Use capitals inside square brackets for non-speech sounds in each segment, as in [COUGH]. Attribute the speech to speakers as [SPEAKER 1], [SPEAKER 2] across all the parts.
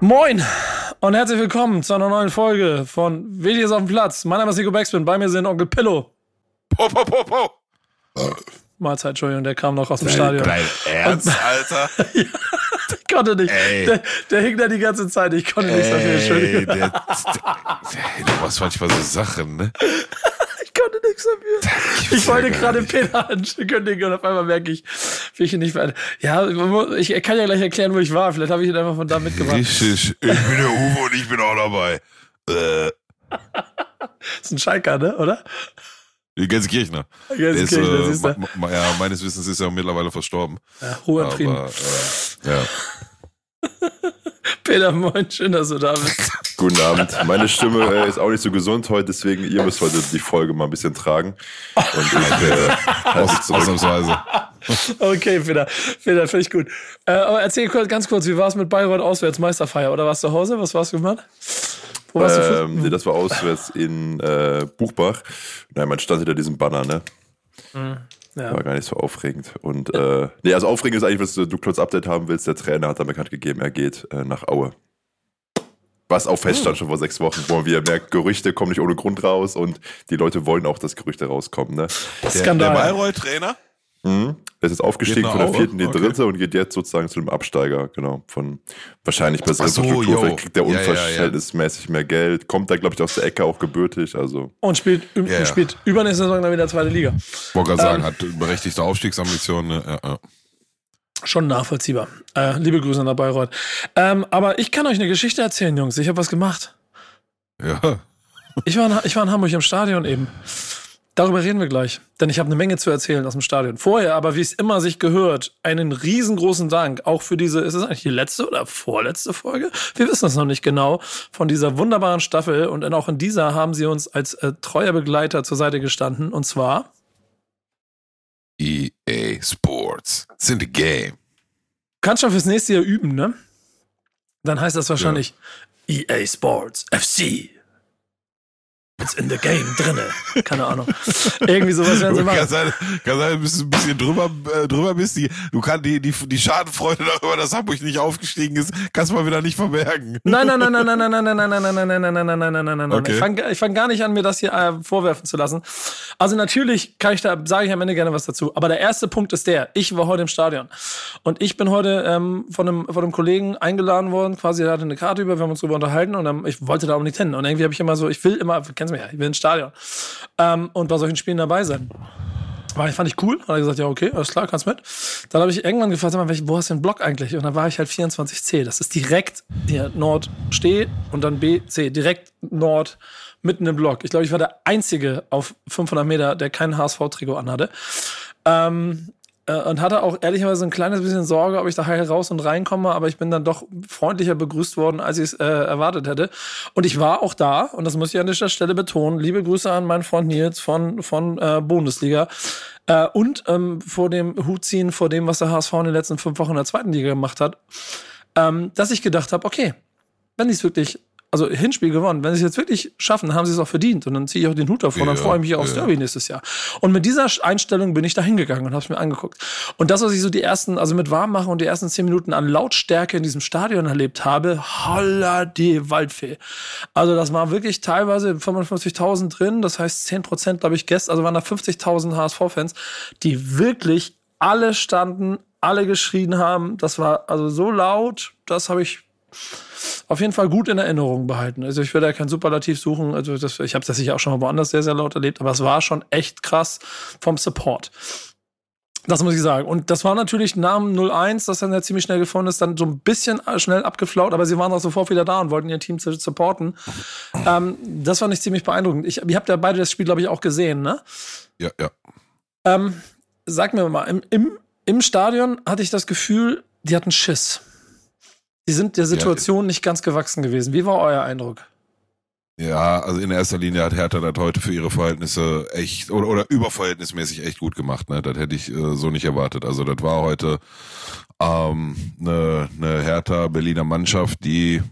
[SPEAKER 1] Moin und herzlich willkommen zu einer neuen Folge von Wichtig ist auf dem Platz. Mein Name ist Nico Backspin, bei mir sind Onkel Pillow.
[SPEAKER 2] Po, po, po, po.
[SPEAKER 1] Mahlzeit, Entschuldigung, der kam noch aus dem Stadion.
[SPEAKER 2] Dein Ernst, Alter? [LAUGHS]
[SPEAKER 1] ja, ich konnte nicht. Der, der, hing da die ganze Zeit, ich konnte nichts dafür, entschuldigen.
[SPEAKER 2] Der, der, der, du machst manchmal so Sachen, ne?
[SPEAKER 1] Ich konnte nichts dafür. [LAUGHS] Ich wollte gerade Peter ankündigen und auf einmal merke ich, wie ich ihn nicht mehr. Ja, ich kann ja gleich erklären, wo ich war. Vielleicht habe ich ihn einfach von da mitgebracht.
[SPEAKER 2] Richtig, ich bin der Uwe und ich bin auch dabei. Äh.
[SPEAKER 1] das [LAUGHS] ist ein Schalker, ne? Oder?
[SPEAKER 2] Gelsenkirchner.
[SPEAKER 1] Gelsenkirchner,
[SPEAKER 2] ist, äh, ma, ja, meines Wissens ist er mittlerweile verstorben.
[SPEAKER 1] Ja, und Frieden.
[SPEAKER 2] Äh, ja. [LAUGHS]
[SPEAKER 1] Peter, moin, schön, dass du da bist.
[SPEAKER 3] Guten Abend. Meine Stimme äh, ist auch nicht so gesund heute, deswegen ihr müsst heute die Folge mal ein bisschen tragen. Und ich äh, Aus,
[SPEAKER 2] Ausnahmsweise.
[SPEAKER 1] Okay, Peter, Peter, finde ich gut. Äh, aber erzähl kurz, ganz kurz, wie war es mit Bayreuth auswärts Meisterfeier? Oder warst du zu Hause? Was warst du gemacht?
[SPEAKER 3] Wo warst du? Ähm, nee, das war auswärts in äh, Buchbach. Nein, man stand hinter diesem Banner, ne? Mhm. Ja. War gar nicht so aufregend. Und äh, nee, also aufregend ist eigentlich, was du kurz Update haben willst. Der Trainer hat dann bekannt gegeben, er geht äh, nach Aue. Was auch feststand hm. schon vor sechs Wochen, wo wir merken, Gerüchte kommen nicht ohne Grund raus und die Leute wollen auch, dass Gerüchte rauskommen. Ne?
[SPEAKER 2] Der, Skandal. der Bayreuth-Trainer?
[SPEAKER 3] Mhm. Er ist jetzt aufgestiegen von der vierten in die okay. dritte und geht jetzt sozusagen zu einem Absteiger, genau. Von wahrscheinlich besserer so, vielleicht kriegt der ja, unverhältnismäßig ja, ja. mehr Geld, kommt da, glaube ich, aus der Ecke auch gebürtig. Also.
[SPEAKER 1] Und spielt, ja, spielt übernächste Saison dann wieder zweite Liga.
[SPEAKER 2] Wollte gerade sagen, ähm, hat berechtigte Aufstiegsambitionen. Ne?
[SPEAKER 1] Schon nachvollziehbar. Äh, liebe Grüße nach Bayreuth. Ähm, aber ich kann euch eine Geschichte erzählen, Jungs. Ich habe was gemacht.
[SPEAKER 2] Ja.
[SPEAKER 1] Ich war, in, ich war in Hamburg im Stadion eben. Darüber reden wir gleich, denn ich habe eine Menge zu erzählen aus dem Stadion. Vorher aber, wie es immer sich gehört, einen riesengroßen Dank auch für diese, ist es eigentlich die letzte oder vorletzte Folge? Wir wissen es noch nicht genau, von dieser wunderbaren Staffel. Und auch in dieser haben sie uns als äh, treuer Begleiter zur Seite gestanden. Und zwar
[SPEAKER 2] EA Sports. It's in the game.
[SPEAKER 1] Kannst schon fürs nächste Jahr üben, ne? Dann heißt das wahrscheinlich ja. EA Sports FC. It's in the game drinne. Keine Ahnung. Irgendwie sowas werden sie machen.
[SPEAKER 2] Kann sein, kann sein, dass du ein bisschen drüber, äh, drüber bist. Die, du kannst die, die, die Schadenfreude darüber, dass Hamburg nicht aufgestiegen ist, kannst du mal wieder nicht verbergen.
[SPEAKER 1] Nein, nein, nein, nein, nein, nein, nein, nein, nein, nein, nein, nein, nein, nein, nein, nein, nein, nein. Okay. Ich fange ich fang gar nicht an, mir das hier äh, vorwerfen zu lassen. Also natürlich kann ich da, sage ich am Ende gerne was dazu. Aber der erste Punkt ist der, ich war heute im Stadion. Und ich bin heute ähm, von, einem, von einem Kollegen eingeladen worden, quasi, er hatte eine Karte über, wir haben uns darüber unterhalten und dann, ich wollte da auch nicht hin. Und irgendwie habe ich immer so, ich will immer, kennst mich ja, ich will ins Stadion. Ähm, und bei solchen Spielen dabei sein. War, fand ich cool. Hat er gesagt, ja, okay, alles klar, kannst mit. Dann habe ich irgendwann gefragt, wo hast du den Block eigentlich? Und dann war ich halt 24C. Das ist direkt hier Nord Steh und dann B, C. Direkt Nord mitten im Block. Ich glaube, ich war der Einzige auf 500 Meter, der kein HSV-Trikot anhatte. Ähm, äh, und hatte auch ehrlicherweise ein kleines bisschen Sorge, ob ich da heil raus und reinkomme, aber ich bin dann doch freundlicher begrüßt worden, als ich es äh, erwartet hätte. Und ich war auch da, und das muss ich an dieser Stelle betonen, liebe Grüße an meinen Freund Nils von, von äh, Bundesliga. Äh, und ähm, vor dem Hut ziehen, vor dem, was der HSV in den letzten fünf Wochen in der zweiten Liga gemacht hat, ähm, dass ich gedacht habe, okay, wenn die es wirklich also Hinspiel gewonnen. Wenn sie es jetzt wirklich schaffen, haben sie es auch verdient. Und dann ziehe ich auch den Hut davor ja, und dann freue ich mich ja, aufs Derby nächstes Jahr. Und mit dieser Einstellung bin ich da hingegangen und habe es mir angeguckt. Und das, was ich so die ersten, also mit Warmmachen und die ersten zehn Minuten an Lautstärke in diesem Stadion erlebt habe, holla die Waldfee. Also das war wirklich teilweise 55.000 drin, das heißt 10 Prozent, glaube ich, Gäste, also waren da 50.000 HSV-Fans, die wirklich alle standen, alle geschrien haben. Das war also so laut, das habe ich auf jeden Fall gut in Erinnerung behalten. Also ich würde ja kein Superlativ suchen. Also das, ich habe das sicher auch schon mal woanders sehr, sehr laut erlebt, aber es war schon echt krass vom Support. Das muss ich sagen. Und das war natürlich Namen 01, das dann ja ziemlich schnell gefunden ist, dann so ein bisschen schnell abgeflaut, aber sie waren auch sofort wieder da und wollten ihr Team supporten. Ähm, das fand ich ziemlich beeindruckend. Ich, ihr habt ja beide das Spiel, glaube ich, auch gesehen, ne?
[SPEAKER 2] Ja, ja.
[SPEAKER 1] Ähm, sag mir mal, im, im, im Stadion hatte ich das Gefühl, die hatten Schiss Die sind der Situation ja, nicht ganz gewachsen gewesen. Wie war euer Eindruck?
[SPEAKER 4] Ja, also in erster Linie hat Hertha das heute für ihre Verhältnisse echt oder, oder überverhältnismäßig echt gut gemacht. Ne? Das hätte ich äh, so nicht erwartet. Also das war heute ähm, eine, eine Hertha Berliner Mannschaft, die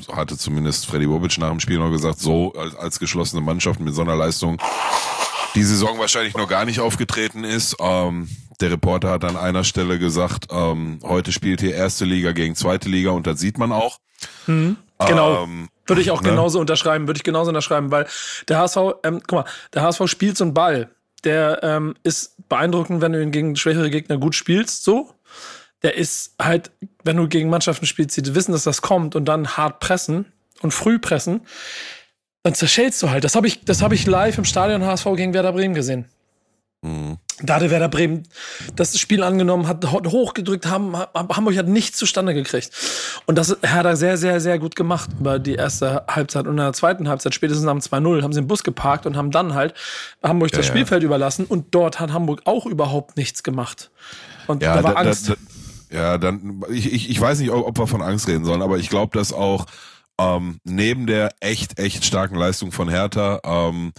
[SPEAKER 4] so hatte zumindest Freddy Bobic nach dem Spiel noch gesagt, so als, als geschlossene Mannschaft mit so einer Leistung die Saison wahrscheinlich noch gar nicht aufgetreten ist. Ähm, der Reporter hat an einer Stelle gesagt, ähm, heute spielt hier erste Liga gegen zweite Liga und das sieht man auch.
[SPEAKER 1] Mhm, genau. Ähm, würde ich auch ne? genauso unterschreiben, würde ich genauso unterschreiben, weil der HSV, ähm, guck mal, der HSV spielt so einen Ball, der ähm, ist beeindruckend, wenn du ihn gegen schwächere Gegner gut spielst, so. Der ist halt, wenn du gegen Mannschaften spielst, die wissen, dass das kommt und dann hart pressen und früh pressen, dann zerschellst du halt. Das habe ich, das habe ich live im Stadion HSV gegen Werder Bremen gesehen. Mhm. Da hatte Werder Bremen das Spiel angenommen, hat hochgedrückt, haben, Hamburg hat nichts zustande gekriegt. Und das hat er sehr, sehr, sehr gut gemacht über die erste Halbzeit. Und in der zweiten Halbzeit, spätestens am 2-0, haben sie den Bus geparkt und haben dann halt Hamburg ja, das Spielfeld ja. überlassen. Und dort hat Hamburg auch überhaupt nichts gemacht. Und ja, da war da, Angst. Da,
[SPEAKER 4] da, ja, dann, ich, ich, ich weiß nicht, ob wir von Angst reden sollen, aber ich glaube, dass auch ähm, neben der echt, echt starken Leistung von Hertha, ähm,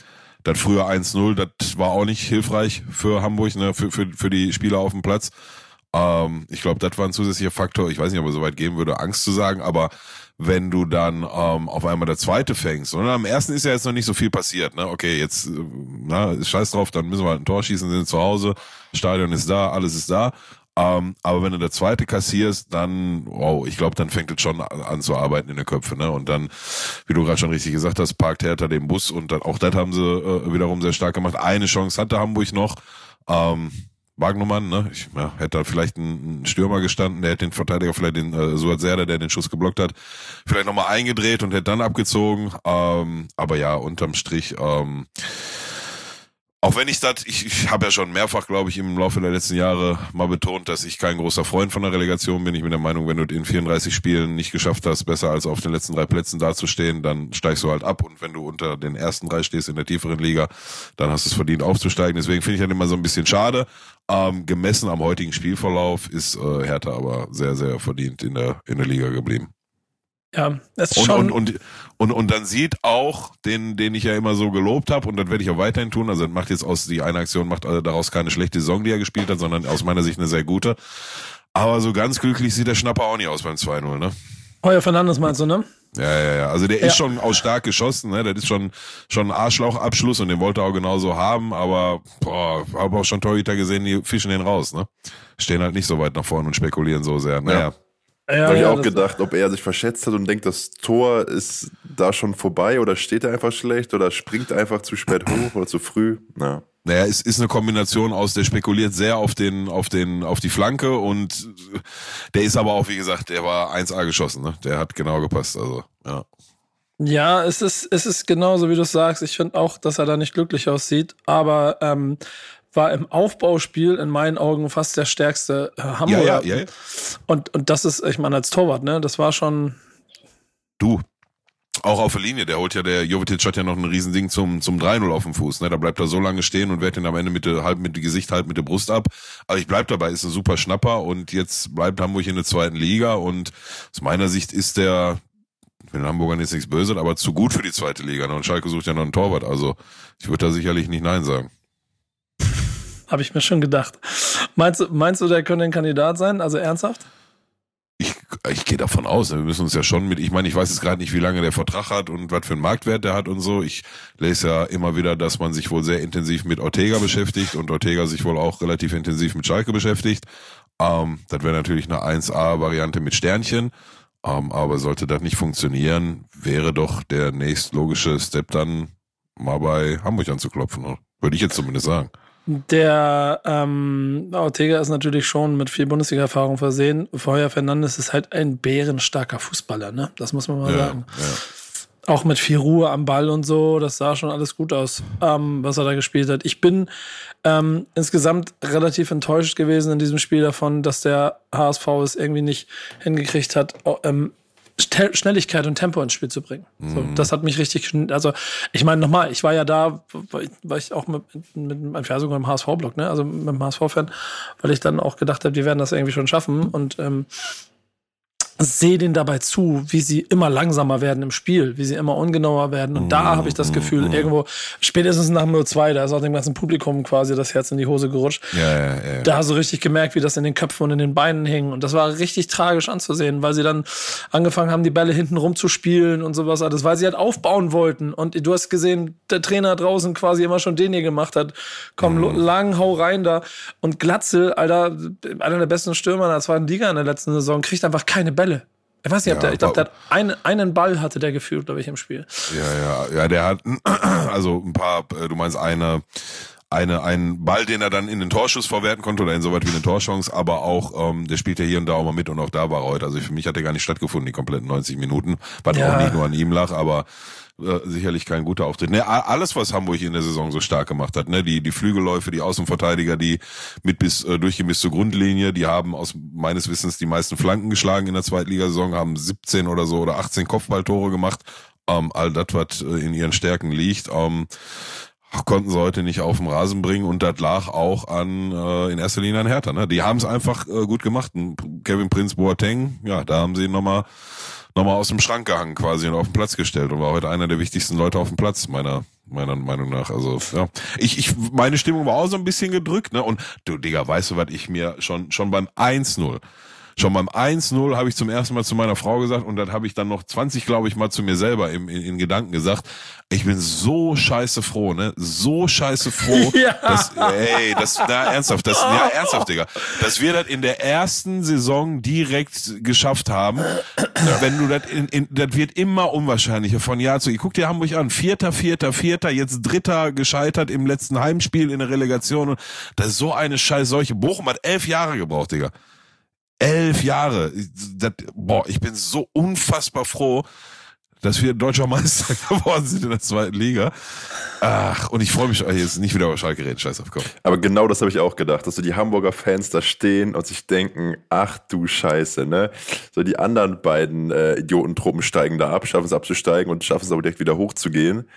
[SPEAKER 4] das früher 1-0, das war auch nicht hilfreich für Hamburg, ne, für, für, für die Spieler auf dem Platz. Ähm, ich glaube, das war ein zusätzlicher Faktor. Ich weiß nicht, ob er so weit gehen würde, Angst zu sagen, aber wenn du dann ähm, auf einmal der zweite fängst. Und am ersten ist ja jetzt noch nicht so viel passiert. Ne? Okay, jetzt äh, na, scheiß drauf, dann müssen wir halt ein Tor schießen, sind zu Hause, Stadion ist da, alles ist da. Ähm, aber wenn du der zweite kassierst, dann, wow, ich glaube, dann fängt es schon an zu arbeiten in den Köpfen. Ne? Und dann, wie du gerade schon richtig gesagt hast, parkt Hertha den Bus und dann, auch das haben sie äh, wiederum sehr stark gemacht. Eine Chance hatte Hamburg noch. Ähm, Wagnumann, ne? Ich ja, hätte da vielleicht ein, Stürmer gestanden, der hätte den Verteidiger, vielleicht den äh, Suat Serda, der den Schuss geblockt hat, vielleicht nochmal eingedreht und hätte dann abgezogen. Ähm, aber ja, unterm Strich, ähm, auch wenn ich das, ich, ich habe ja schon mehrfach, glaube ich, im Laufe der letzten Jahre mal betont, dass ich kein großer Freund von der Relegation bin. Ich bin der Meinung, wenn du in 34 Spielen nicht geschafft hast, besser als auf den letzten drei Plätzen dazustehen, dann steigst du halt ab. Und wenn du unter den ersten drei stehst in der tieferen Liga, dann hast du es verdient aufzusteigen. Deswegen finde ich das immer so ein bisschen schade. Ähm, gemessen am heutigen Spielverlauf ist äh, Hertha aber sehr, sehr verdient in der, in der Liga geblieben.
[SPEAKER 1] Ja, das ist
[SPEAKER 4] und,
[SPEAKER 1] schon.
[SPEAKER 4] Und, und, und, und dann sieht auch, den, den ich ja immer so gelobt habe, und das werde ich auch weiterhin tun, also macht jetzt aus, die eine Aktion macht also daraus keine schlechte Saison, die er gespielt hat, sondern aus meiner Sicht eine sehr gute. Aber so ganz glücklich sieht der Schnapper auch nicht aus beim 2-0, ne?
[SPEAKER 1] Heuer Fernandes meinst du, ne?
[SPEAKER 4] Ja, ja, ja. Also der ja. ist schon aus stark geschossen, ne? Das ist schon, schon ein Arschlauchabschluss und den wollte er auch genauso haben, aber boah, habe auch schon Torhüter gesehen, die fischen den raus, ne? Stehen halt nicht so weit nach vorne und spekulieren so sehr. Naja. Ja.
[SPEAKER 3] Ja, habe ja, ich auch gedacht, ob er sich verschätzt hat und denkt, das Tor ist da schon vorbei oder steht er einfach schlecht oder springt einfach zu spät hoch oder zu früh.
[SPEAKER 4] Ja. Naja, es ist eine Kombination aus, der spekuliert sehr auf den, auf den, auf die Flanke und der ist aber auch, wie gesagt, der war 1A geschossen, ne? Der hat genau gepasst, also, ja.
[SPEAKER 1] Ja, es ist, es ist genauso, wie du sagst. Ich finde auch, dass er da nicht glücklich aussieht. Aber ähm, war im Aufbauspiel in meinen Augen fast der stärkste äh, Hamburger. Ja, ja, ja, Und, und das ist, ich meine, als Torwart, ne, das war schon.
[SPEAKER 4] Du, auch auf der Linie, der holt ja, der Jovetic hat ja noch ein Riesending zum, zum 3-0 auf dem Fuß, ne? Da bleibt er so lange stehen und wehrt ihn am Ende mit der, halb mit dem Gesicht, halb mit der Brust ab. Aber ich bleib dabei, ist ein super Schnapper und jetzt bleibt Hamburg in der zweiten Liga und aus meiner Sicht ist der, ich bin Hamburgern jetzt nichts böse, aber zu gut für die zweite Liga, ne? Und Schalke sucht ja noch einen Torwart, also ich würde da sicherlich nicht Nein sagen.
[SPEAKER 1] Habe ich mir schon gedacht. Meinst du, meinst du, der könnte ein Kandidat sein? Also ernsthaft?
[SPEAKER 4] Ich, ich gehe davon aus. Wir müssen uns ja schon mit, ich meine, ich weiß jetzt gerade nicht, wie lange der Vertrag hat und was für einen Marktwert der hat und so. Ich lese ja immer wieder, dass man sich wohl sehr intensiv mit Ortega beschäftigt und Ortega sich wohl auch relativ intensiv mit Schalke beschäftigt. Ähm, das wäre natürlich eine 1A-Variante mit Sternchen. Ähm, aber sollte das nicht funktionieren, wäre doch der nächstlogische Step dann mal bei Hamburg anzuklopfen. Würde ich jetzt zumindest sagen.
[SPEAKER 1] Der ähm, Ortega ist natürlich schon mit viel Bundesliga-Erfahrung versehen. Vorher Fernandes ist halt ein bärenstarker Fußballer, ne? Das muss man mal ja, sagen. Ja. Auch mit viel Ruhe am Ball und so, das sah schon alles gut aus, ähm, was er da gespielt hat. Ich bin ähm, insgesamt relativ enttäuscht gewesen in diesem Spiel davon, dass der HSV es irgendwie nicht hingekriegt hat, ähm, Schnelligkeit und Tempo ins Spiel zu bringen. Mhm. So, das hat mich richtig, also ich meine nochmal, ich war ja da, war ich auch mit, mit meinem ja sogar im HSV-Blog, ne? also mit dem HSV-Fan, weil ich dann auch gedacht habe, die werden das irgendwie schon schaffen und ähm, sehe denen dabei zu, wie sie immer langsamer werden im Spiel, wie sie immer ungenauer werden. Und da habe ich das Gefühl, mm, mm. irgendwo, spätestens nach 0-2, da ist auch dem ganzen Publikum quasi das Herz in die Hose gerutscht. Ja, ja, ja. Da hast du richtig gemerkt, wie das in den Köpfen und in den Beinen hing. Und das war richtig tragisch anzusehen, weil sie dann angefangen haben, die Bälle hinten rumzuspielen und sowas alles, weil sie halt aufbauen wollten. Und du hast gesehen, der Trainer draußen quasi immer schon den hier gemacht hat. Komm, mm. lang, hau rein da. Und Glatzel, Alter, einer der besten Stürmer in der zweiten Liga in der letzten Saison, kriegt einfach keine Bälle. Ich weiß nicht, ja, der, ich glaube, der hat einen, einen Ball hatte der gefühlt, glaube ich, im Spiel.
[SPEAKER 4] Ja, ja, ja, der hat [CLEARS THROAT] also ein paar, äh, du meinst eine, eine, einen Ball, den er dann in den Torschuss verwerten konnte oder insoweit wie eine Torchance, aber auch, ähm, der spielt ja hier und da auch mal mit und auch da war er heute. Also für mich hat er gar nicht stattgefunden, die kompletten 90 Minuten, was ja. auch nicht nur an ihm lag, aber äh, sicherlich kein guter Auftritt. Ne, alles, was Hamburg in der Saison so stark gemacht hat, ne, die, die Flügelläufe, die Außenverteidiger, die mit bis äh, bis zur Grundlinie, die haben aus meines Wissens die meisten Flanken geschlagen in der Zweitligasaison, haben 17 oder so oder 18 Kopfballtore gemacht. Ähm, all das, was äh, in ihren Stärken liegt. Ähm, konnten sie heute nicht auf den Rasen bringen und das lag auch an äh, in erster Linie an Hertha. Ne? Die haben es einfach äh, gut gemacht. Kevin Prince Boateng, ja, da haben sie nochmal nochmal aus dem Schrank gehangen quasi und auf den Platz gestellt und war heute einer der wichtigsten Leute auf dem Platz, meiner meiner Meinung nach. Also, ja. Ich, ich, meine Stimmung war auch so ein bisschen gedrückt, ne? Und du, Digga, weißt du, was ich mir schon, schon beim 1-0 Schon beim 1-0 habe ich zum ersten Mal zu meiner Frau gesagt und dann habe ich dann noch 20, glaube ich, mal zu mir selber im, in, in Gedanken gesagt. Ich bin so scheiße froh, ne? So scheiße froh. [LAUGHS] ja. Dass, ey, das, na, ernsthaft, das, ja, ernsthaft, Digga. Dass wir das in der ersten Saison direkt geschafft haben. Wenn du das in, in, das wird immer unwahrscheinlicher von Jahr zu Jahr. Guck dir Hamburg an. Vierter, vierter, vierter, jetzt dritter gescheitert im letzten Heimspiel in der Relegation. Und das ist so eine scheiß Seuche. Bochum hat elf Jahre gebraucht, Digga. Elf Jahre. Das, boah, ich bin so unfassbar froh, dass wir deutscher Meister [LAUGHS] geworden sind in der zweiten Liga. Ach, und ich freue mich, jetzt nicht wieder über Schalke reden, scheiß auf Kopf.
[SPEAKER 3] Aber genau das habe ich auch gedacht, dass so die Hamburger Fans da stehen und sich denken, ach du Scheiße, ne? So die anderen beiden äh, Idiotentruppen steigen da ab, schaffen es abzusteigen und schaffen es aber direkt wieder hochzugehen.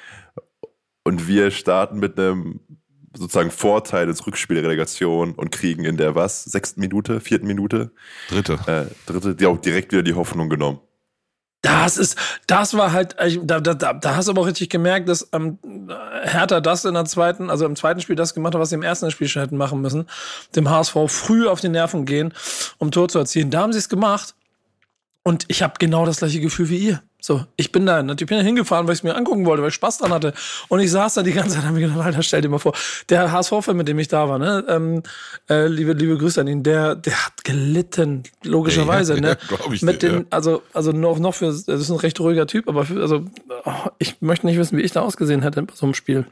[SPEAKER 3] Und wir starten mit einem sozusagen Vorteil des Rückspielrelegation und kriegen in der was? Sechsten Minute, vierten Minute?
[SPEAKER 4] Dritte.
[SPEAKER 3] Äh, dritte, die auch direkt wieder die Hoffnung genommen.
[SPEAKER 1] Das ist, das war halt, da, da, da hast du aber auch richtig gemerkt, dass ähm, Hertha das in der zweiten, also im zweiten Spiel das gemacht hat, was sie im ersten Spiel schon hätten machen müssen, dem HSV früh auf die Nerven gehen, um Tor zu erzielen. Da haben sie es gemacht und ich habe genau das gleiche Gefühl wie ihr. So, ich bin da, natürlich bin da hingefahren, weil ich es mir angucken wollte, weil ich Spaß dran hatte. Und ich saß da die ganze Zeit und habe mir gedacht, Alter, stell dir mal vor, der HSV-Fan, mit dem ich da war, ne, ähm, äh, liebe, liebe Grüße an ihn, der, der hat gelitten, logischerweise, ja, ne. [LAUGHS] Ja, ich mit dir, den, ja. also, also noch, noch für, das ist ein recht ruhiger Typ, aber für, also, oh, ich möchte nicht wissen, wie ich da ausgesehen hätte bei so einem Spiel.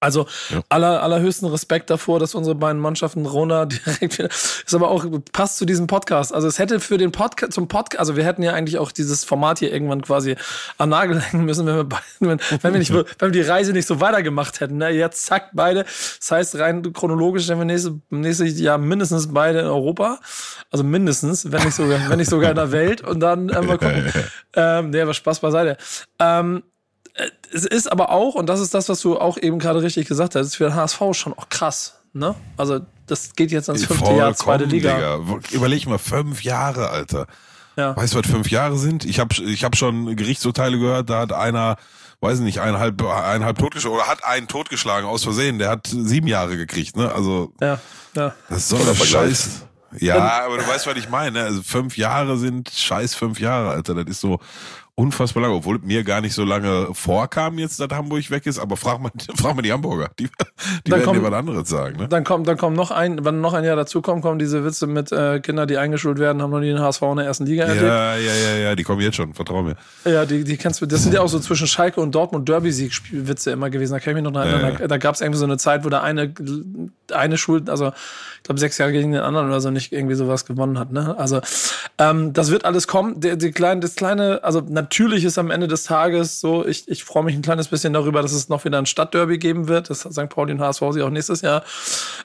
[SPEAKER 1] Also ja. aller, allerhöchsten Respekt davor, dass unsere beiden Mannschaften Rona [LAUGHS] direkt wieder, ist aber auch, passt zu diesem Podcast. Also es hätte für den Podcast, zum Podcast, also wir hätten ja eigentlich auch dieses Format hier irgendwann quasi an Nagel hängen müssen, wenn wir beide, wenn, wenn wir nicht, wenn wir die Reise nicht so weitergemacht hätten. Ne? Jetzt zack, beide. Das heißt, rein chronologisch sind wir nächstes, nächstes Jahr mindestens beide in Europa. Also mindestens, wenn nicht sogar, wenn nicht sogar in der Welt. Und dann äh, mal gucken. [LAUGHS] ähm, nee, aber Spaß beiseite. Ähm, äh, es ist aber auch, und das ist das, was du auch eben gerade richtig gesagt hast, ist für den HSV schon auch krass. Ne? Also, das geht jetzt ans fünfte Jahr, zweite Liga.
[SPEAKER 4] Digga. Überleg mal, fünf Jahre, Alter. Ja. Weißt du, was fünf Jahre sind? Ich habe ich hab schon Gerichtsurteile gehört, da hat einer, weiß ich nicht, eineinhalb, eineinhalb totgeschlagen oder hat einen totgeschlagen aus Versehen, der hat sieben Jahre gekriegt, ne? Also,
[SPEAKER 1] ja, ja.
[SPEAKER 4] das ist so ein Scheiß. Ja, aber du weißt, was ich meine. Ne? Also fünf Jahre sind scheiß fünf Jahre, Alter. Das ist so, unfassbar lange, obwohl mir gar nicht so lange vorkam jetzt, dass Hamburg weg ist, aber frag mal, [LAUGHS] frag mal die Hamburger, die, die werden kommt, dir was anderes sagen. Ne?
[SPEAKER 1] Dann kommt, dann kommt noch ein, wenn noch ein Jahr dazu kommt, kommen diese Witze mit äh, Kindern, die eingeschult werden, haben noch nie den HSV in der ersten Liga
[SPEAKER 4] erlebt. Ja, ja, ja, ja, die kommen jetzt schon, vertrau mir.
[SPEAKER 1] Ja, die, die kennst du, das sind ja auch so zwischen Schalke und Dortmund Derby-Sieg-Witze immer gewesen. Da kann ich mich noch erinnern, ja, ja. da, da gab es irgendwie so eine Zeit, wo der eine, eine Schuld, also ich glaube sechs Jahre gegen den anderen oder so nicht irgendwie sowas gewonnen hat. Ne? Also ähm, das wird alles kommen. Der, die kleine, das kleine, also na, natürlich ist am Ende des Tages so, ich, ich freue mich ein kleines bisschen darüber, dass es noch wieder ein Stadtderby geben wird, dass St. Pauli und HSV sich auch nächstes Jahr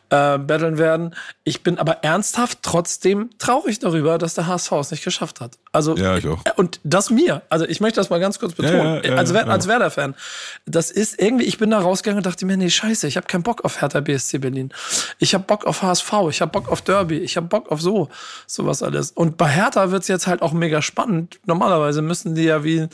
[SPEAKER 1] äh, battlen werden. Ich bin aber ernsthaft trotzdem traurig darüber, dass der HSV es nicht geschafft hat. Also,
[SPEAKER 4] ja, ich auch.
[SPEAKER 1] Und das mir. Also ich möchte das mal ganz kurz betonen. Ja, ja, als, als Werder-Fan. Das ist irgendwie, ich bin da rausgegangen und dachte mir, nee, scheiße, ich habe keinen Bock auf Hertha BSC Berlin. Ich habe Bock auf HSV, ich habe Bock auf Derby, ich habe Bock auf so, sowas alles. Und bei Hertha wird's jetzt halt auch mega spannend. Normalerweise müssen die ja wie,